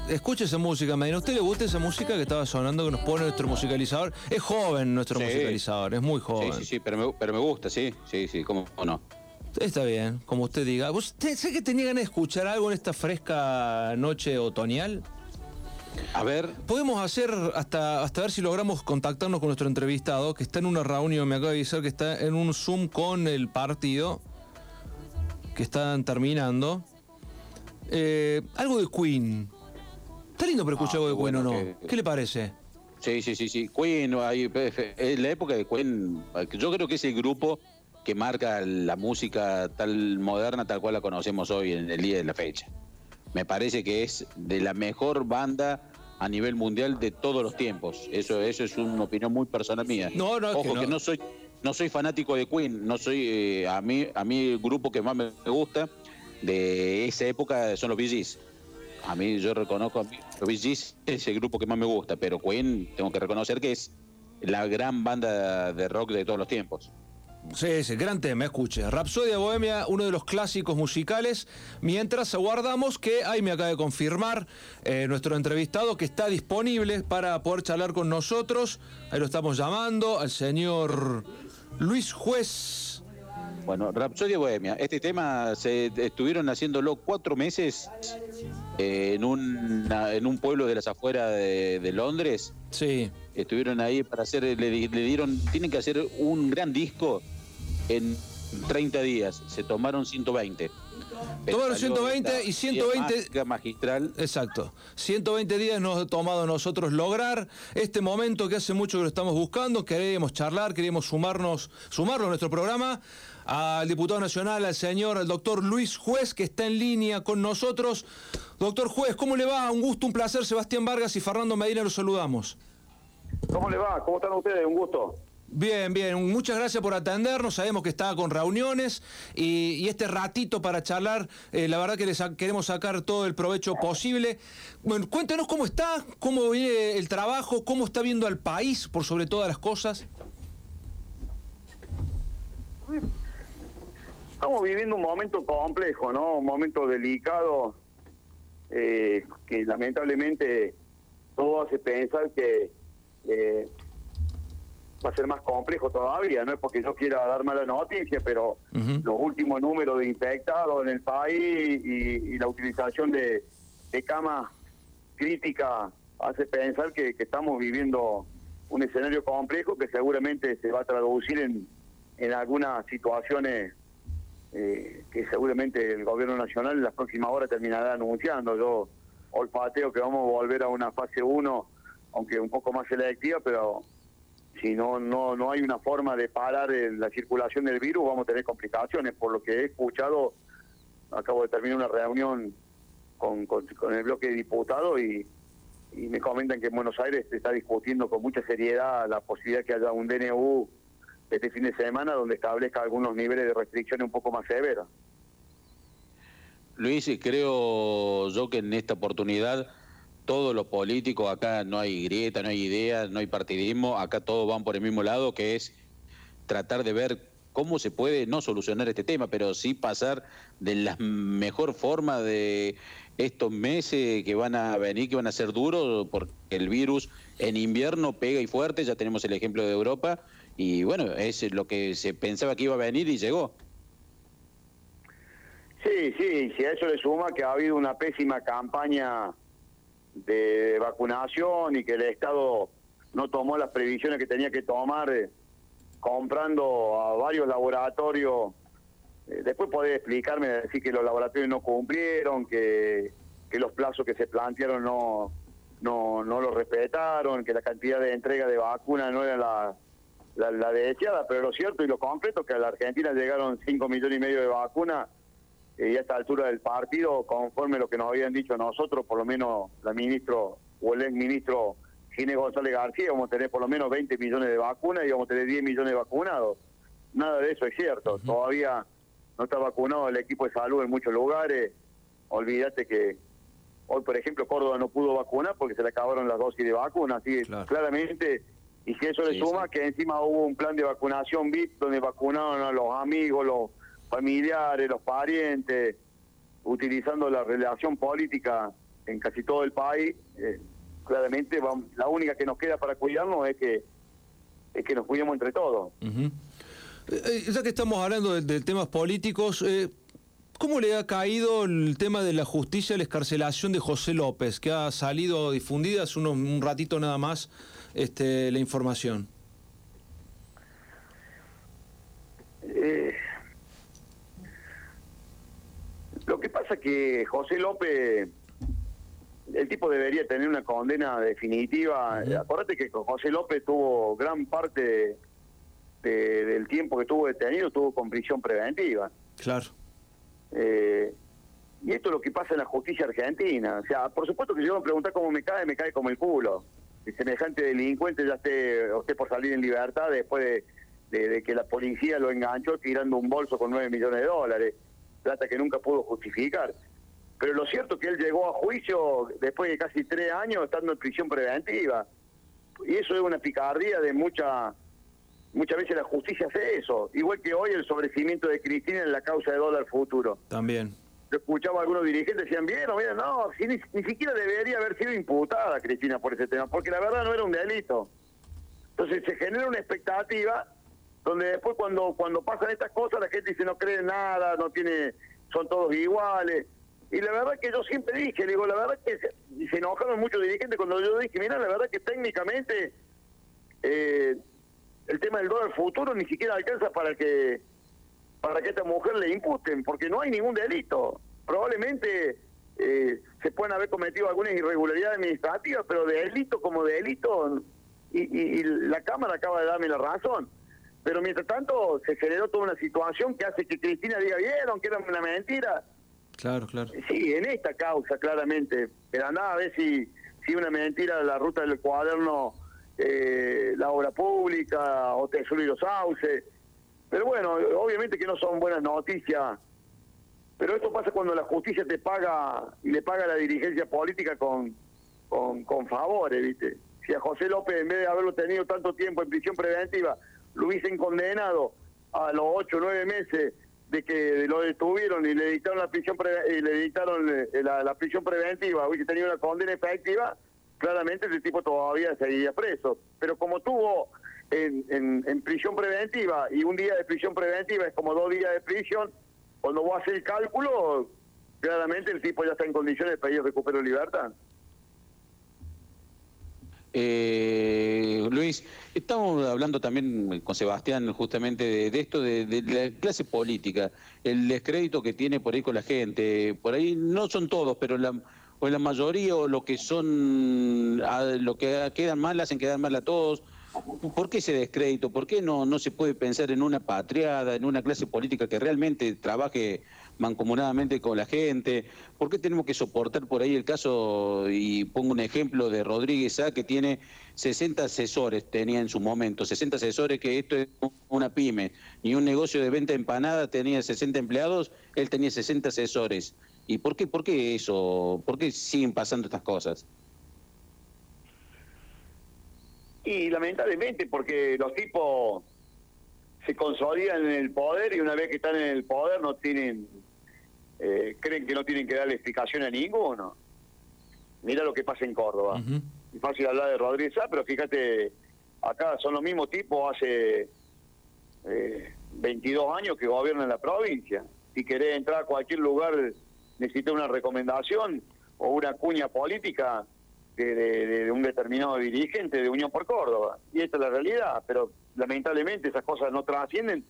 Escuche esa música, Medina. ¿A usted le gusta esa música que estaba sonando que nos pone nuestro musicalizador? Es joven nuestro Sí. musicalizador, es muy joven. Sí, sí, sí, pero me, pero me gusta, sí, sí, sí, cómo no. Está bien, como usted diga. ¿Usted sé que tenía ganas de escuchar algo en esta fresca noche otoñal? A ver. Podemos hacer hasta, hasta ver si logramos contactarnos con nuestro entrevistado, que está en una reunión, me acaba de avisar que está en un Zoom con el partido, que están terminando. Eh, algo de Queen. Está lindo para escuchar Ah, algo de bueno o no. que- ¿Qué le parece? Sí, sí, sí, sí. Queen, hay- en la época de Queen, yo creo que es el grupo que marca la música tal moderna, tal cual la conocemos hoy en el día de la fecha. Me parece que es de la mejor banda a nivel mundial de todos los tiempos. Eso, eso es una opinión muy personal mía. No, no, Ojo que que no. no soy, no soy fanático de Queen, no soy, eh, a mí, a mí el grupo que más me gusta de esa época son los Bee Gees. A mí yo reconozco a es el grupo que más me gusta, pero Queen tengo que reconocer que es la gran banda de rock de todos los tiempos. Sí, sí, gran tema, escuche. Rapsodia Bohemia, uno de los clásicos musicales. Mientras aguardamos que, ahí me acaba de confirmar eh, nuestro entrevistado que está disponible para poder charlar con nosotros. Ahí lo estamos llamando, al señor Luis Juez. Bueno, Rapsodia Bohemia, este tema se estuvieron haciéndolo cuatro meses en, un, en un pueblo de las afueras de, de Londres. Sí. Estuvieron ahí para hacer, le, di- le dieron, tienen que hacer un gran disco en 30 días. Se tomaron 120. Pero Tomaron salió 120 esta y 120 mágica magistral. Exacto. 120 días nos ha tomado nosotros lograr este momento que hace mucho que lo estamos buscando. Queríamos charlar, queríamos sumarnos, sumarlo a nuestro programa al diputado nacional, al señor, al doctor Luis Juez, que está en línea con nosotros. Doctor Juez, ¿cómo le va? Un gusto, un placer. Sebastián Vargas y Fernando Medina los saludamos. ¿Cómo le va? ¿Cómo están ustedes? Un gusto. Bien, bien. Muchas gracias por atendernos. Sabemos que estaba con reuniones y, y este ratito para charlar, eh, la verdad que le sa- queremos sacar todo el provecho posible. Bueno, cuéntenos cómo está, cómo viene el trabajo, cómo está viendo al país por sobre todas las cosas. Estamos viviendo un momento complejo, ¿no? Un momento delicado eh, que lamentablemente todo hace pensar que eh, va a ser más complejo todavía. No es porque yo quiera dar mala noticia, pero los últimos números de infectados en el país y, y la utilización de, de camas críticas hace pensar que, que estamos viviendo un escenario complejo que seguramente se va a traducir en, en algunas situaciones eh, que seguramente el gobierno nacional en las próximas horas terminará anunciando. Yo olfateo que vamos a volver a una fase 1, aunque un poco más selectiva, pero si no no no hay una forma de parar el- la circulación del virus, vamos a tener complicaciones. Por lo que he escuchado, acabo de terminar una reunión con, con, el bloque de diputados y, y me comentan que en Buenos Aires se está discutiendo con mucha seriedad la posibilidad que haya un DNU este fin de semana donde establezca algunos niveles de restricciones un poco más severas. Luis, creo yo que en esta oportunidad todos los políticos, acá no hay grieta, no hay ideas, no hay partidismo, acá todos van por el mismo lado, que es tratar de ver cómo se puede no solucionar este tema, pero sí pasar de la mejor forma de estos meses que van a venir, que van a ser duros, porque el virus en invierno pega y fuerte, ya tenemos el ejemplo de Europa, y bueno, es lo que se pensaba que iba a venir y llegó. Sí, sí, si a eso le suma que ha habido una pésima campaña de vacunación y que el Estado no tomó las previsiones que tenía que tomar eh, comprando a varios laboratorios. Eh, después podés explicarme, decir que los laboratorios no cumplieron, que, que los plazos que se plantearon no, no, no los respetaron, que la cantidad de entrega de vacunas no era la, la, la deseada, pero lo cierto y lo concreto que a la Argentina llegaron 5 millones y medio de vacunas eh, y a esta altura del partido, conforme lo que nos habían dicho nosotros, por lo menos la ministro o el ex ministro Ginés González García, vamos a tener por lo menos 20 millones de vacunas y vamos a tener 10 millones de vacunados. Nada de eso es cierto. Todavía no está vacunado el equipo de salud en muchos lugares. Olvídate que hoy, por ejemplo, Córdoba no pudo vacunar porque se le acabaron las dosis de vacuna. Así que claramente, y si eso le suma, que encima hubo un plan de vacunación VIP donde vacunaron a los amigos, los familiares, los parientes, utilizando la relación política en casi todo el país. eh, claramente, vamos- la única que nos queda para cuidarnos es que es que nos cuidemos entre todos. Eh, eh, ya que estamos hablando de, de temas políticos, eh, ¿cómo le ha caído el tema de la justicia, la escarcelación de José López, que ha salido difundida hace unos, un ratito nada más este, la información? Eh, lo que pasa que José López, el tipo debería tener una condena definitiva. Acuérdate que José López tuvo gran parte de- del tiempo que estuvo detenido, estuvo con prisión preventiva. Claro. Eh, y esto es lo que pasa en la justicia argentina. O sea, por supuesto que si yo me preguntar cómo me cae, me cae como el culo. Semejante delincuente ya esté, por salir en libertad después de, de- de que la policía lo enganchó tirando un bolso con 9 millones de dólares. Plata que nunca pudo justificar. Pero lo cierto es que él llegó a juicio después de casi tres años estando en prisión preventiva. Y eso es una picardía de mucha muchas veces la justicia hace eso. Igual que hoy el sobrecimiento de Cristina en la causa de dólar futuro. También. Yo escuchaba a algunos dirigentes decían, bien o bien, no, ni, ni siquiera debería haber sido imputada Cristina por ese tema, porque la verdad no era un delito. Entonces se genera una expectativa donde después cuando cuando pasan estas cosas la gente dice no cree nada, no tiene, son todos iguales. Y la verdad que yo siempre dije, digo, la verdad que se, se enojaron muchos dirigentes cuando yo dije, mira, la verdad que técnicamente eh, el tema del dólar futuro ni siquiera alcanza para que para que a esta mujer le imputen, porque no hay ningún delito. Probablemente eh, se pueden haber cometido algunas irregularidades administrativas, pero de delito como de delito, y, y- y la Cámara acaba de darme la razón. Pero mientras tanto se generó toda una situación que hace que Cristina diga, vieron que era una mentira. Claro, claro. Sí, en esta causa, claramente. Pero andaba a ver si, si una mentira la ruta del cuaderno, eh, la obra pública, o Tesoro y los Sauces. Pero bueno, obviamente que no son buenas noticias. Pero esto pasa cuando la justicia te paga y le paga la dirigencia política con, con, con favores, ¿viste? Si a José López, en vez de haberlo tenido tanto tiempo en prisión preventiva, lo hubiesen condenado a los ocho o nueve meses de que lo detuvieron y le dictaron la prisión pre- y le dictaron eh, la, prisión preventiva, hubiese tenido una condena efectiva, claramente ese tipo todavía seguiría preso. Pero como tuvo en, en, prisión preventiva y un día de prisión preventiva es como dos días de prisión, cuando vos haces el cálculo, claramente el tipo ya está en condiciones pedir recupero de libertad. Eh, Luis, estamos hablando también con Sebastián justamente de, esto, de, de la clase política, el descrédito que tiene por ahí con la gente. Por ahí no son todos, pero la, o la mayoría o lo que son, a- lo que quedan mal hacen quedar mal a todos. ¿Por qué ese descrédito? ¿Por qué no, no se puede pensar en una patriada, en una clase política que realmente trabaje mancomunadamente con la gente? ¿Por qué tenemos que soportar por ahí el caso, y pongo un ejemplo de Rodríguez A, que tiene 60 asesores, tenía en su momento, 60 asesores, que esto es una pyme, y un negocio de venta de empanada tenía 60 empleados, él tenía 60 asesores. ¿Y por qué, por qué eso? ¿Por qué siguen pasando estas cosas? Y lamentablemente porque los tipos se consolidan en el poder y una vez que están en el poder no tienen, eh, creen que no tienen que darle explicación a ninguno. Mira lo que pasa en Córdoba. Es fácil hablar de Rodríguez Sá, pero fíjate, acá son los mismos tipos hace eh, 22 años que gobiernan la provincia. Si querés entrar a cualquier lugar, necesitas una recomendación o una cuña política de, de- de un determinado dirigente de Unión por Córdoba. Y esta es la realidad, pero lamentablemente esas cosas no trascienden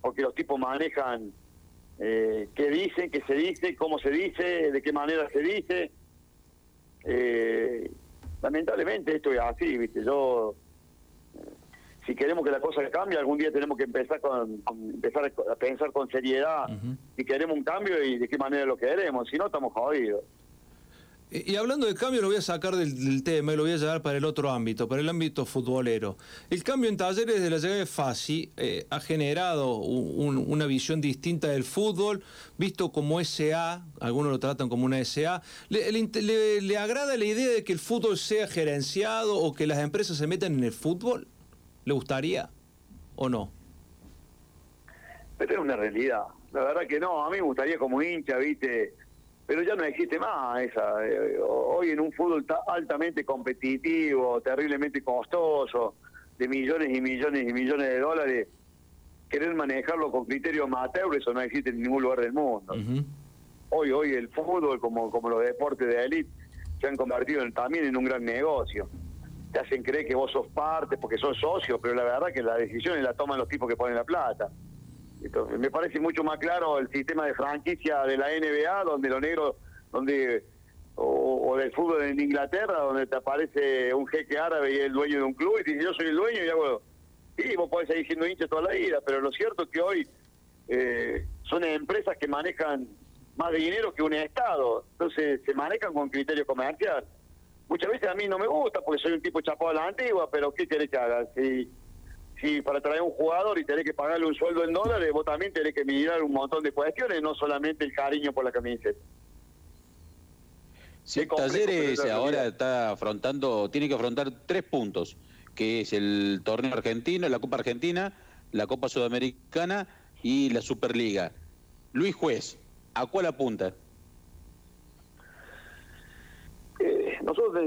porque los tipos manejan eh, qué dicen, qué se dice, cómo se dice, de qué manera se dice. Eh, lamentablemente esto es así, ¿viste? Yo, eh, si queremos que la cosa cambie, algún día tenemos que empezar con, con- empezar a pensar con seriedad si queremos un cambio y de qué manera lo queremos, si no estamos jodidos. Y y hablando de cambio, lo voy a sacar del, tema y lo voy a llevar para el otro ámbito, para el ámbito futbolero. El cambio en talleres de la llegada de Fasi eh, ha generado un- un- una visión distinta del fútbol, visto como SA, algunos lo tratan como una SA. ¿Le, agrada la idea de que el fútbol sea gerenciado o que las empresas se metan en el fútbol? ¿Le gustaría o no? Pero es una realidad. La verdad que no, a mí me gustaría como hincha, ¿viste? Pero ya no existe más esa. eh, hoy en un fútbol ta- altamente competitivo, terriblemente costoso, de millones y millones y millones de dólares, querer manejarlo con criterio amateur, eso no existe en ningún lugar del mundo. Hoy, hoy el fútbol, como, como los deportes de élite, se han convertido en- también en un gran negocio. Te hacen creer que vos sos parte porque sos socio, pero la verdad que las decisiones las toman los tipos que ponen la plata. Me parece mucho más claro el sistema de franquicia de la NBA, donde los negros, donde o, o del fútbol en Inglaterra, donde te aparece un jeque árabe y es el dueño de un club y te dice yo soy el dueño y hago, sí, vos podés seguir siendo hincha toda la vida, pero lo cierto es que hoy eh, son empresas que manejan más de dinero que un Estado, entonces se manejan con criterio comercial. Muchas veces a mí no me gusta porque soy un tipo chapado a la antigua, pero ¿qué querés que haga? Si, si para traer un jugador y tenés que pagarle un sueldo en dólares, vos también tenés que mirar un montón de cuestiones, no solamente el cariño por la camiseta. Sí, Talleres ahora está afrontando, tiene que afrontar tres puntos, que es el torneo argentino, la Copa Argentina, la Copa Sudamericana y la Superliga. Luis Juez, ¿a cuál apunta? Eh, nosotros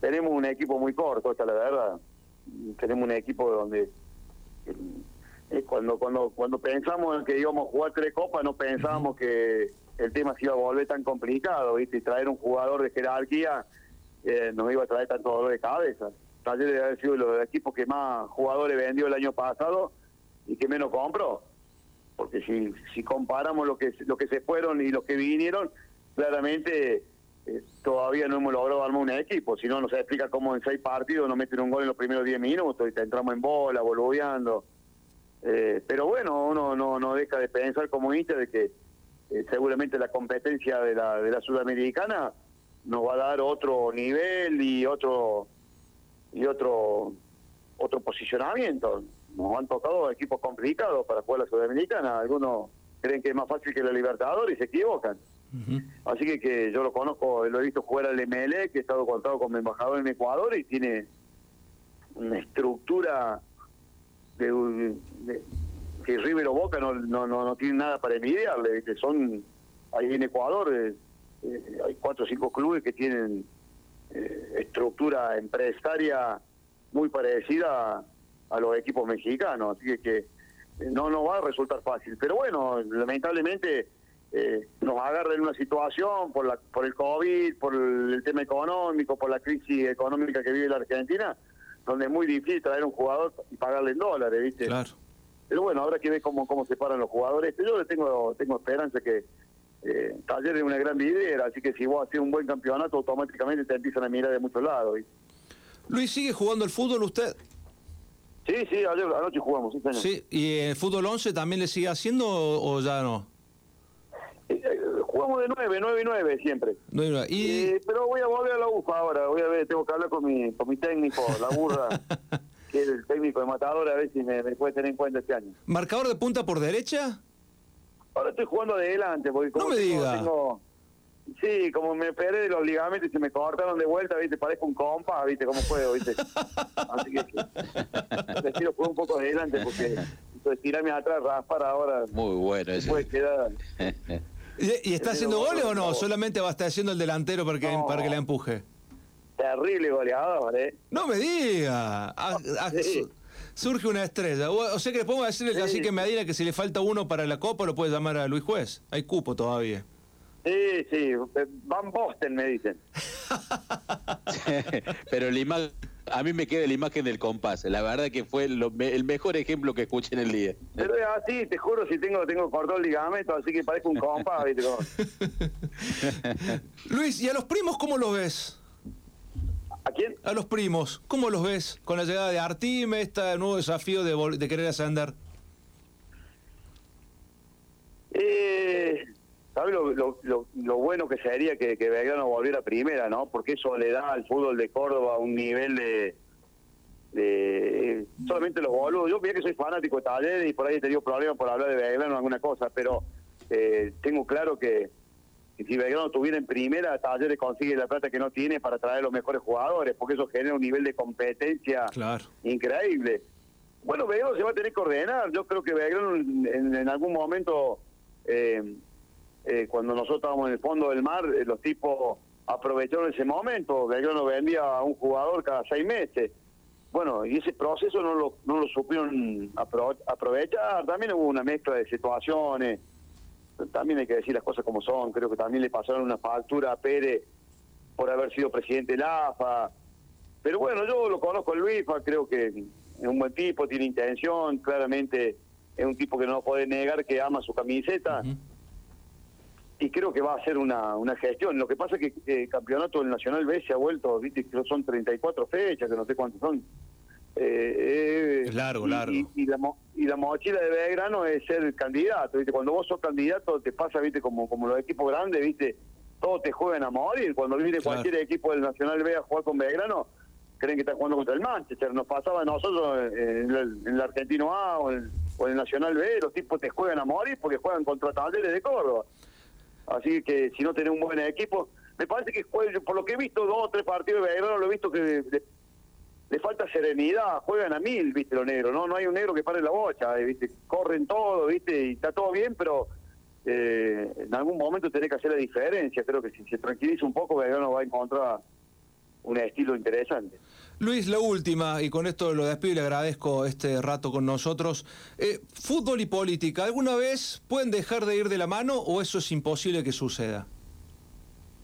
tenemos un equipo muy corto, esta es la verdad. Tenemos un equipo donde eh, cuando cuando cuando pensamos en que íbamos a jugar tres copas, no pensábamos que el tema se iba a volver tan complicado, ¿viste? Y traer un jugador de jerarquía eh, nos iba a traer tanto dolor de cabeza. Talleres debe haber sido uno de los equipos que más jugadores vendió el año pasado y que menos compró. Porque si, si comparamos lo que lo que se fueron y los que vinieron, claramente eh, todavía no hemos logrado armar un equipo. Si no, no se explica cómo en seis partidos nos meten un gol en los primeros diez minutos y te entramos en bola, boludeando. Eh, pero bueno, uno no, no deja de pensar como hincha de que eh, seguramente la competencia de la, de la sudamericana nos va a dar otro nivel y otro y otro otro posicionamiento. Nos han tocado equipos complicados para jugar la sudamericana. Algunos creen que es más fácil que la Libertadores y se equivocan. Así que, que yo lo conozco, lo he visto jugar al MLE, que he estado contado como embajador en Ecuador y tiene una estructura de, de- que River o Boca no, no, no, no tienen nada para envidiarle. Que son ahí en Ecuador eh, eh, hay cuatro o cinco clubes que tienen eh, estructura empresaria muy parecida a, los equipos mexicanos. Así que, que no va a resultar fácil. Pero bueno, lamentablemente eh, nos agarra en una situación por la por el COVID, por el tema económico, por la crisis económica que vive la Argentina, donde es muy difícil traer un jugador y pagarle en dólares, ¿viste? Claro. Pero bueno, habrá que ver cómo, cómo se paran los jugadores. Yo le tengo, tengo esperanza que eh, Talleres es una gran vidriera, así que si vos haces un buen campeonato, automáticamente te empiezan a mirar de muchos lados. ¿viste? Luis, ¿sigue jugando al fútbol usted? Sí, sí, ayer anoche jugamos, sí, señor. Sí, ¿y el fútbol 11 también le sigue haciendo o ya no? De nueve, nueve y nueve siempre. No, no, Y Eh, pero voy a volver a la UFA ahora, voy a ver, tengo que hablar con mi, con mi técnico, la burra, que es el técnico de Matador, a ver si me, me puede tener en cuenta este año. ¿marcador de punta por derecha? Ahora estoy jugando adelante, porque como No me tengo- diga. tengo- sí, como me operé de los ligamentos y se me cortaron de vuelta, viste, parezco un compa, viste, cómo juego, viste. Así que prefiero jugar un poco adelante porque entonces tirarme atrás, raspar ahora, Muy bueno ese. puede quedar... ¿Y, y está haciendo no, goles o no? Solamente va a estar haciendo el delantero para que, No. para que la empuje. Terrible goleador, ¿eh? No me diga. Ah, ah, Sí. Surge una estrella. O o sea que le podemos decirle al cacique Medina que si le falta uno para la Copa lo puede llamar a Luis Juez. Hay cupo todavía. Sí, sí, Van Bosten me dicen. Pero la imagen, a mí me queda la imagen del compás. La verdad que fue lo me- el mejor ejemplo que escuché en el día. Pero es así, te juro, si tengo tengo cortado el ligamento, así que parezco un compa, ¿viste? Luis, ¿y a los primos cómo los ves? ¿A quién? A los primos. ¿Cómo los ves con la llegada de Artime, este nuevo desafío de, de querer ascender? Eh, ¿Sabes lo, lo, lo- lo bueno que sería que, que Belgrano volviera a primera, no? Porque eso le da al fútbol de Córdoba un nivel de... de solamente los boludos. Yo mira que soy fanático de Talleres y por ahí he tenido problemas por hablar de Belgrano o alguna cosa, pero eh, tengo claro que, que si Belgrano estuviera en primera, Talleres consigue la plata que no tiene para traer los mejores jugadores, porque eso genera un nivel de competencia Claro. increíble. Bueno, Belgrano se va a tener que ordenar. Yo creo que Belgrano en, en algún momento, eh, eh, cuando nosotros estábamos en el fondo del mar, eh, los tipos aprovecharon ese momento. Belgrano vendía a un jugador cada seis meses. Bueno, y ese proceso no lo, no lo supieron apro- aprovechar. También hubo una mezcla de situaciones. También hay que decir las cosas como son. Creo que también le pasaron una factura a Pérez por haber sido presidente de la AFA. Pero bueno, yo lo conozco a Luis, creo que es un buen tipo, tiene intención, claramente es un tipo que no puede negar que ama su camiseta. Y creo que va a hacer una, una gestión. Lo que pasa es que eh, el campeonato del Nacional B se ha vuelto, viste, que son 34 fechas, que no sé cuántas son. Eh, eh, Es largo, y- largo. Y, y la, mo- y la mochila de Belgrano es ser candidato, ¿viste? Cuando vos sos candidato te pasa, ¿viste? Como, como los equipos grandes, ¿viste? Todos te juegan a morir. Cuando viene Claro. cualquier equipo del Nacional B a jugar con Belgrano, creen que están jugando contra el Manchester. Nos pasaba a nosotros en el, en el Argentino A o en, o en el Nacional B, los tipos te juegan a morir porque juegan contra Talleres de Córdoba. Así que si no tenés un buen equipo, me parece que juegan- por lo que he visto dos o tres partidos de Belgrano, lo he visto que le, le falta serenidad, juegan a mil, viste, los negros, ¿no? No hay un negro que pare la bocha, eh, viste, corren todo, viste, y está todo bien, pero eh, en algún momento tenés que hacer la diferencia. Creo que si se tranquiliza un poco, Belgrano va a encontrar un estilo interesante. Luis, la última, y con esto lo despido y le agradezco este rato con nosotros. Eh, fútbol y política, ¿alguna vez pueden dejar de ir de la mano o eso es imposible que suceda?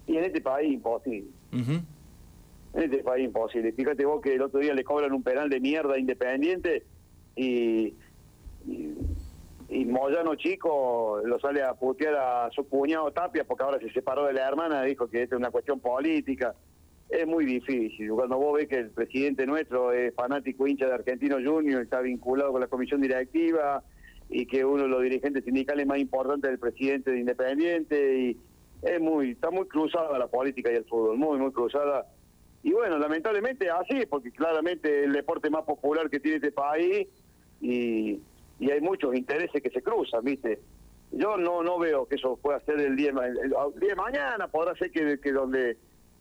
Y en este país imposible. En este país imposible. Fíjate vos que el otro día le cobran un penal de mierda Independiente y, y, y Moyano Chico lo sale a putear a su cuñado Tapia porque ahora se separó de la hermana, dijo que esta es una cuestión política. Es muy difícil. Cuando vos ves que el presidente nuestro es fanático hincha de Argentino Junior, está vinculado con la comisión directiva y que uno de los dirigentes sindicales más importantes del presidente de Independiente y es muy está muy cruzada la política y el fútbol, muy muy cruzada. Y bueno, lamentablemente así, porque claramente el deporte más popular que tiene este país y, y hay muchos intereses que se cruzan, ¿viste? Yo no no veo que eso pueda ser el día, el día de mañana, podrá ser que, que donde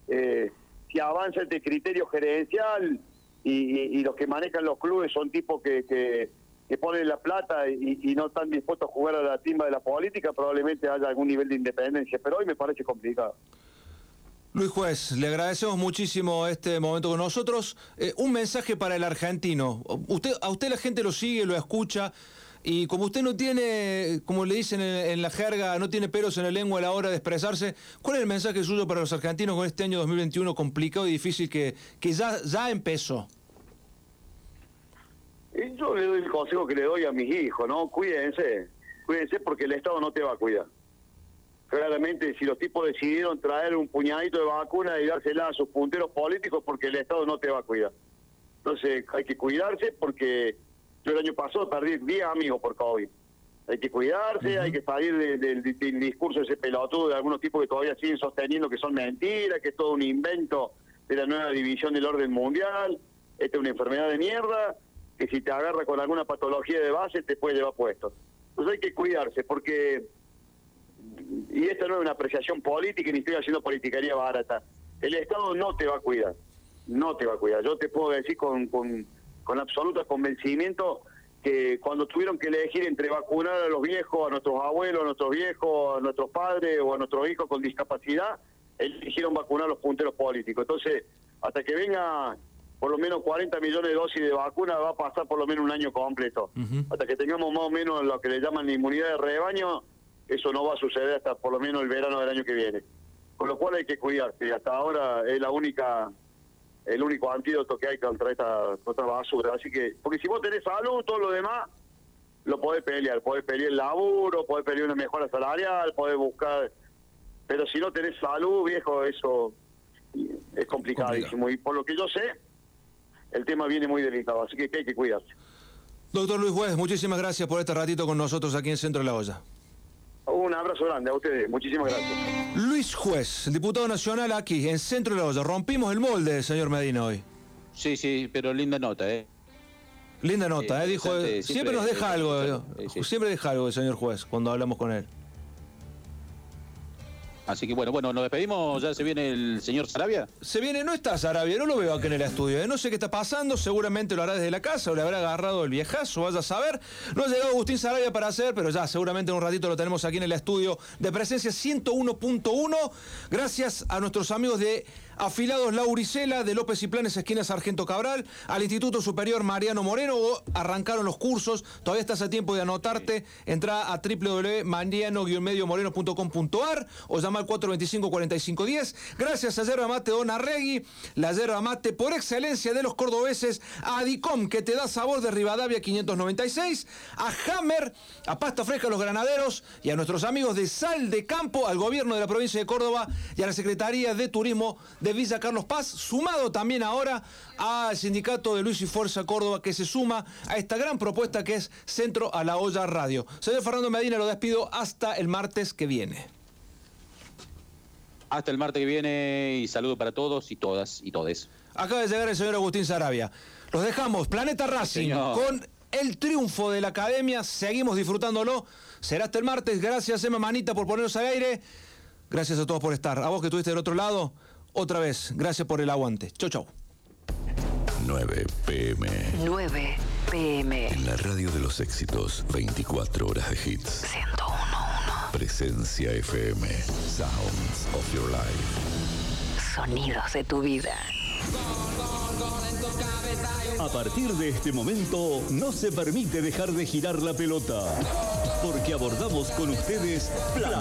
eh, si avanza este criterio gerencial y, los que manejan los clubes son tipos que, que, ponen la plata y, no están dispuestos a jugar a la timba de la política, probablemente haya algún nivel de independencia, pero hoy me parece complicado. Luis Juez, le agradecemos muchísimo este momento con nosotros. Eh, un mensaje para el argentino. A usted la gente lo sigue, lo escucha. Y como usted no tiene, como le dicen en, la jerga, no tiene pelos en la lengua a la hora de expresarse, ¿cuál es el mensaje suyo para los argentinos con este año 2021 complicado y difícil que, que ya, ya empezó? Yo le doy el consejo que le doy a mis hijos, ¿no? Cuídense, cuídense porque el Estado no te va a cuidar. Claramente, si los tipos decidieron traer un puñadito de vacuna y dársela a sus punteros políticos, porque el Estado no te va a cuidar. Entonces, hay que cuidarse porque yo el año pasado perdí 10 amigos por COVID. Hay que cuidarse, hay que salir de- del del discurso ese pelotudo de algunos tipos que todavía siguen sosteniendo que son mentiras, que es todo un invento de la nueva división del orden mundial. Esta es una enfermedad de mierda que si te agarra con alguna patología de base te puede llevar puesto. Entonces hay que cuidarse porque, y esto no es una apreciación política ni estoy haciendo politiquería barata, el Estado no te va a cuidar, no te va a cuidar. Yo te puedo decir con, con, con absoluto convencimiento que cuando tuvieron que elegir entre vacunar a los viejos, a nuestros abuelos, a nuestros viejos, a nuestros padres o a nuestros hijos con discapacidad, eligieron vacunar a los punteros políticos. Entonces, hasta que venga por lo menos 40 millones de dosis de vacuna, va a pasar por lo menos un año completo. Hasta que tengamos más o menos lo que le llaman la inmunidad de rebaño, eso no va a suceder hasta por lo menos el verano del año que viene. Con lo cual hay que cuidarse. y Hasta ahora es la única el único antídoto que hay contra esta, contra basura. Así que, porque si vos tenés salud, todo lo demás lo podés pelear. Podés pelear el laburo, podés pelear una mejora salarial, podés buscar. Pero si no tenés salud, viejo, eso es complicadísimo. Y por lo que yo sé, el tema viene muy delicado, así que hay que cuidarse. Doctor Luis Juez, muchísimas gracias por este ratito con nosotros aquí en Centro de la Olla. Un abrazo grande a ustedes, muchísimas gracias. Luis Juez, diputado nacional aquí en Centro de la Olla. Rompimos el molde, señor Medina, hoy. Sí, sí, pero linda nota, ¿eh? Linda nota, Sí, ¿eh? Dijo, siempre, siempre- nos deja algo, eh, sí. siempre deja algo el señor juez cuando hablamos con él. Así que bueno, bueno, nos despedimos, ya se viene el señor Sarabia. Se viene, no está Sarabia, no lo veo aquí en el estudio. ¿eh? No sé qué está pasando, seguramente lo hará desde la casa o le habrá agarrado el viejazo, vaya a saber. No ha llegado Agustín Sarabia para hacer, pero ya seguramente en un ratito lo tenemos aquí en el estudio de presencia 101.1. Gracias a nuestros amigos de Afilados Lauricela, de López y Planes, esquina Sargento Cabral, al Instituto Superior Mariano Moreno. Arrancaron los cursos, todavía estás a tiempo de anotarte. Entra a www.mariano-mediomoreno.com.ar o llama al 425-4510. Gracias a Yerba Mate Don Arregui, la yerba mate por excelencia de los cordobeses, a Adicom, que te da sabor de Rivadavia 596, a Hammer, a Pasta Fresca Los Granaderos y a nuestros amigos de Sal de Campo, al gobierno de la provincia de Córdoba y a la Secretaría de Turismo de Villa Carlos Paz, sumado también ahora al sindicato de Luis y Fuerza Córdoba, que se suma a esta gran propuesta que es Centro a la Olla Radio. Señor Fernando Medina, lo despido hasta el martes que viene. Hasta el martes que viene y saludo para todos y todas y todes. Acaba de llegar el señor Agustín Sarabia. Los dejamos, Planeta Racing, señor. con el triunfo de la academia. Seguimos disfrutándolo. Será hasta el martes. Gracias, Emma Manita, por ponernos al aire. Gracias a todos por estar. A vos que estuviste del otro lado, otra vez, gracias por el aguante. Chau, chau. 9 pm. 9 pm. En la radio de los éxitos, 24 horas de hits. 101.1. Presencia FM. Sounds of your life. Sonidos de tu vida. A partir de este momento, no se permite dejar de girar la pelota, porque abordamos con ustedes Planeta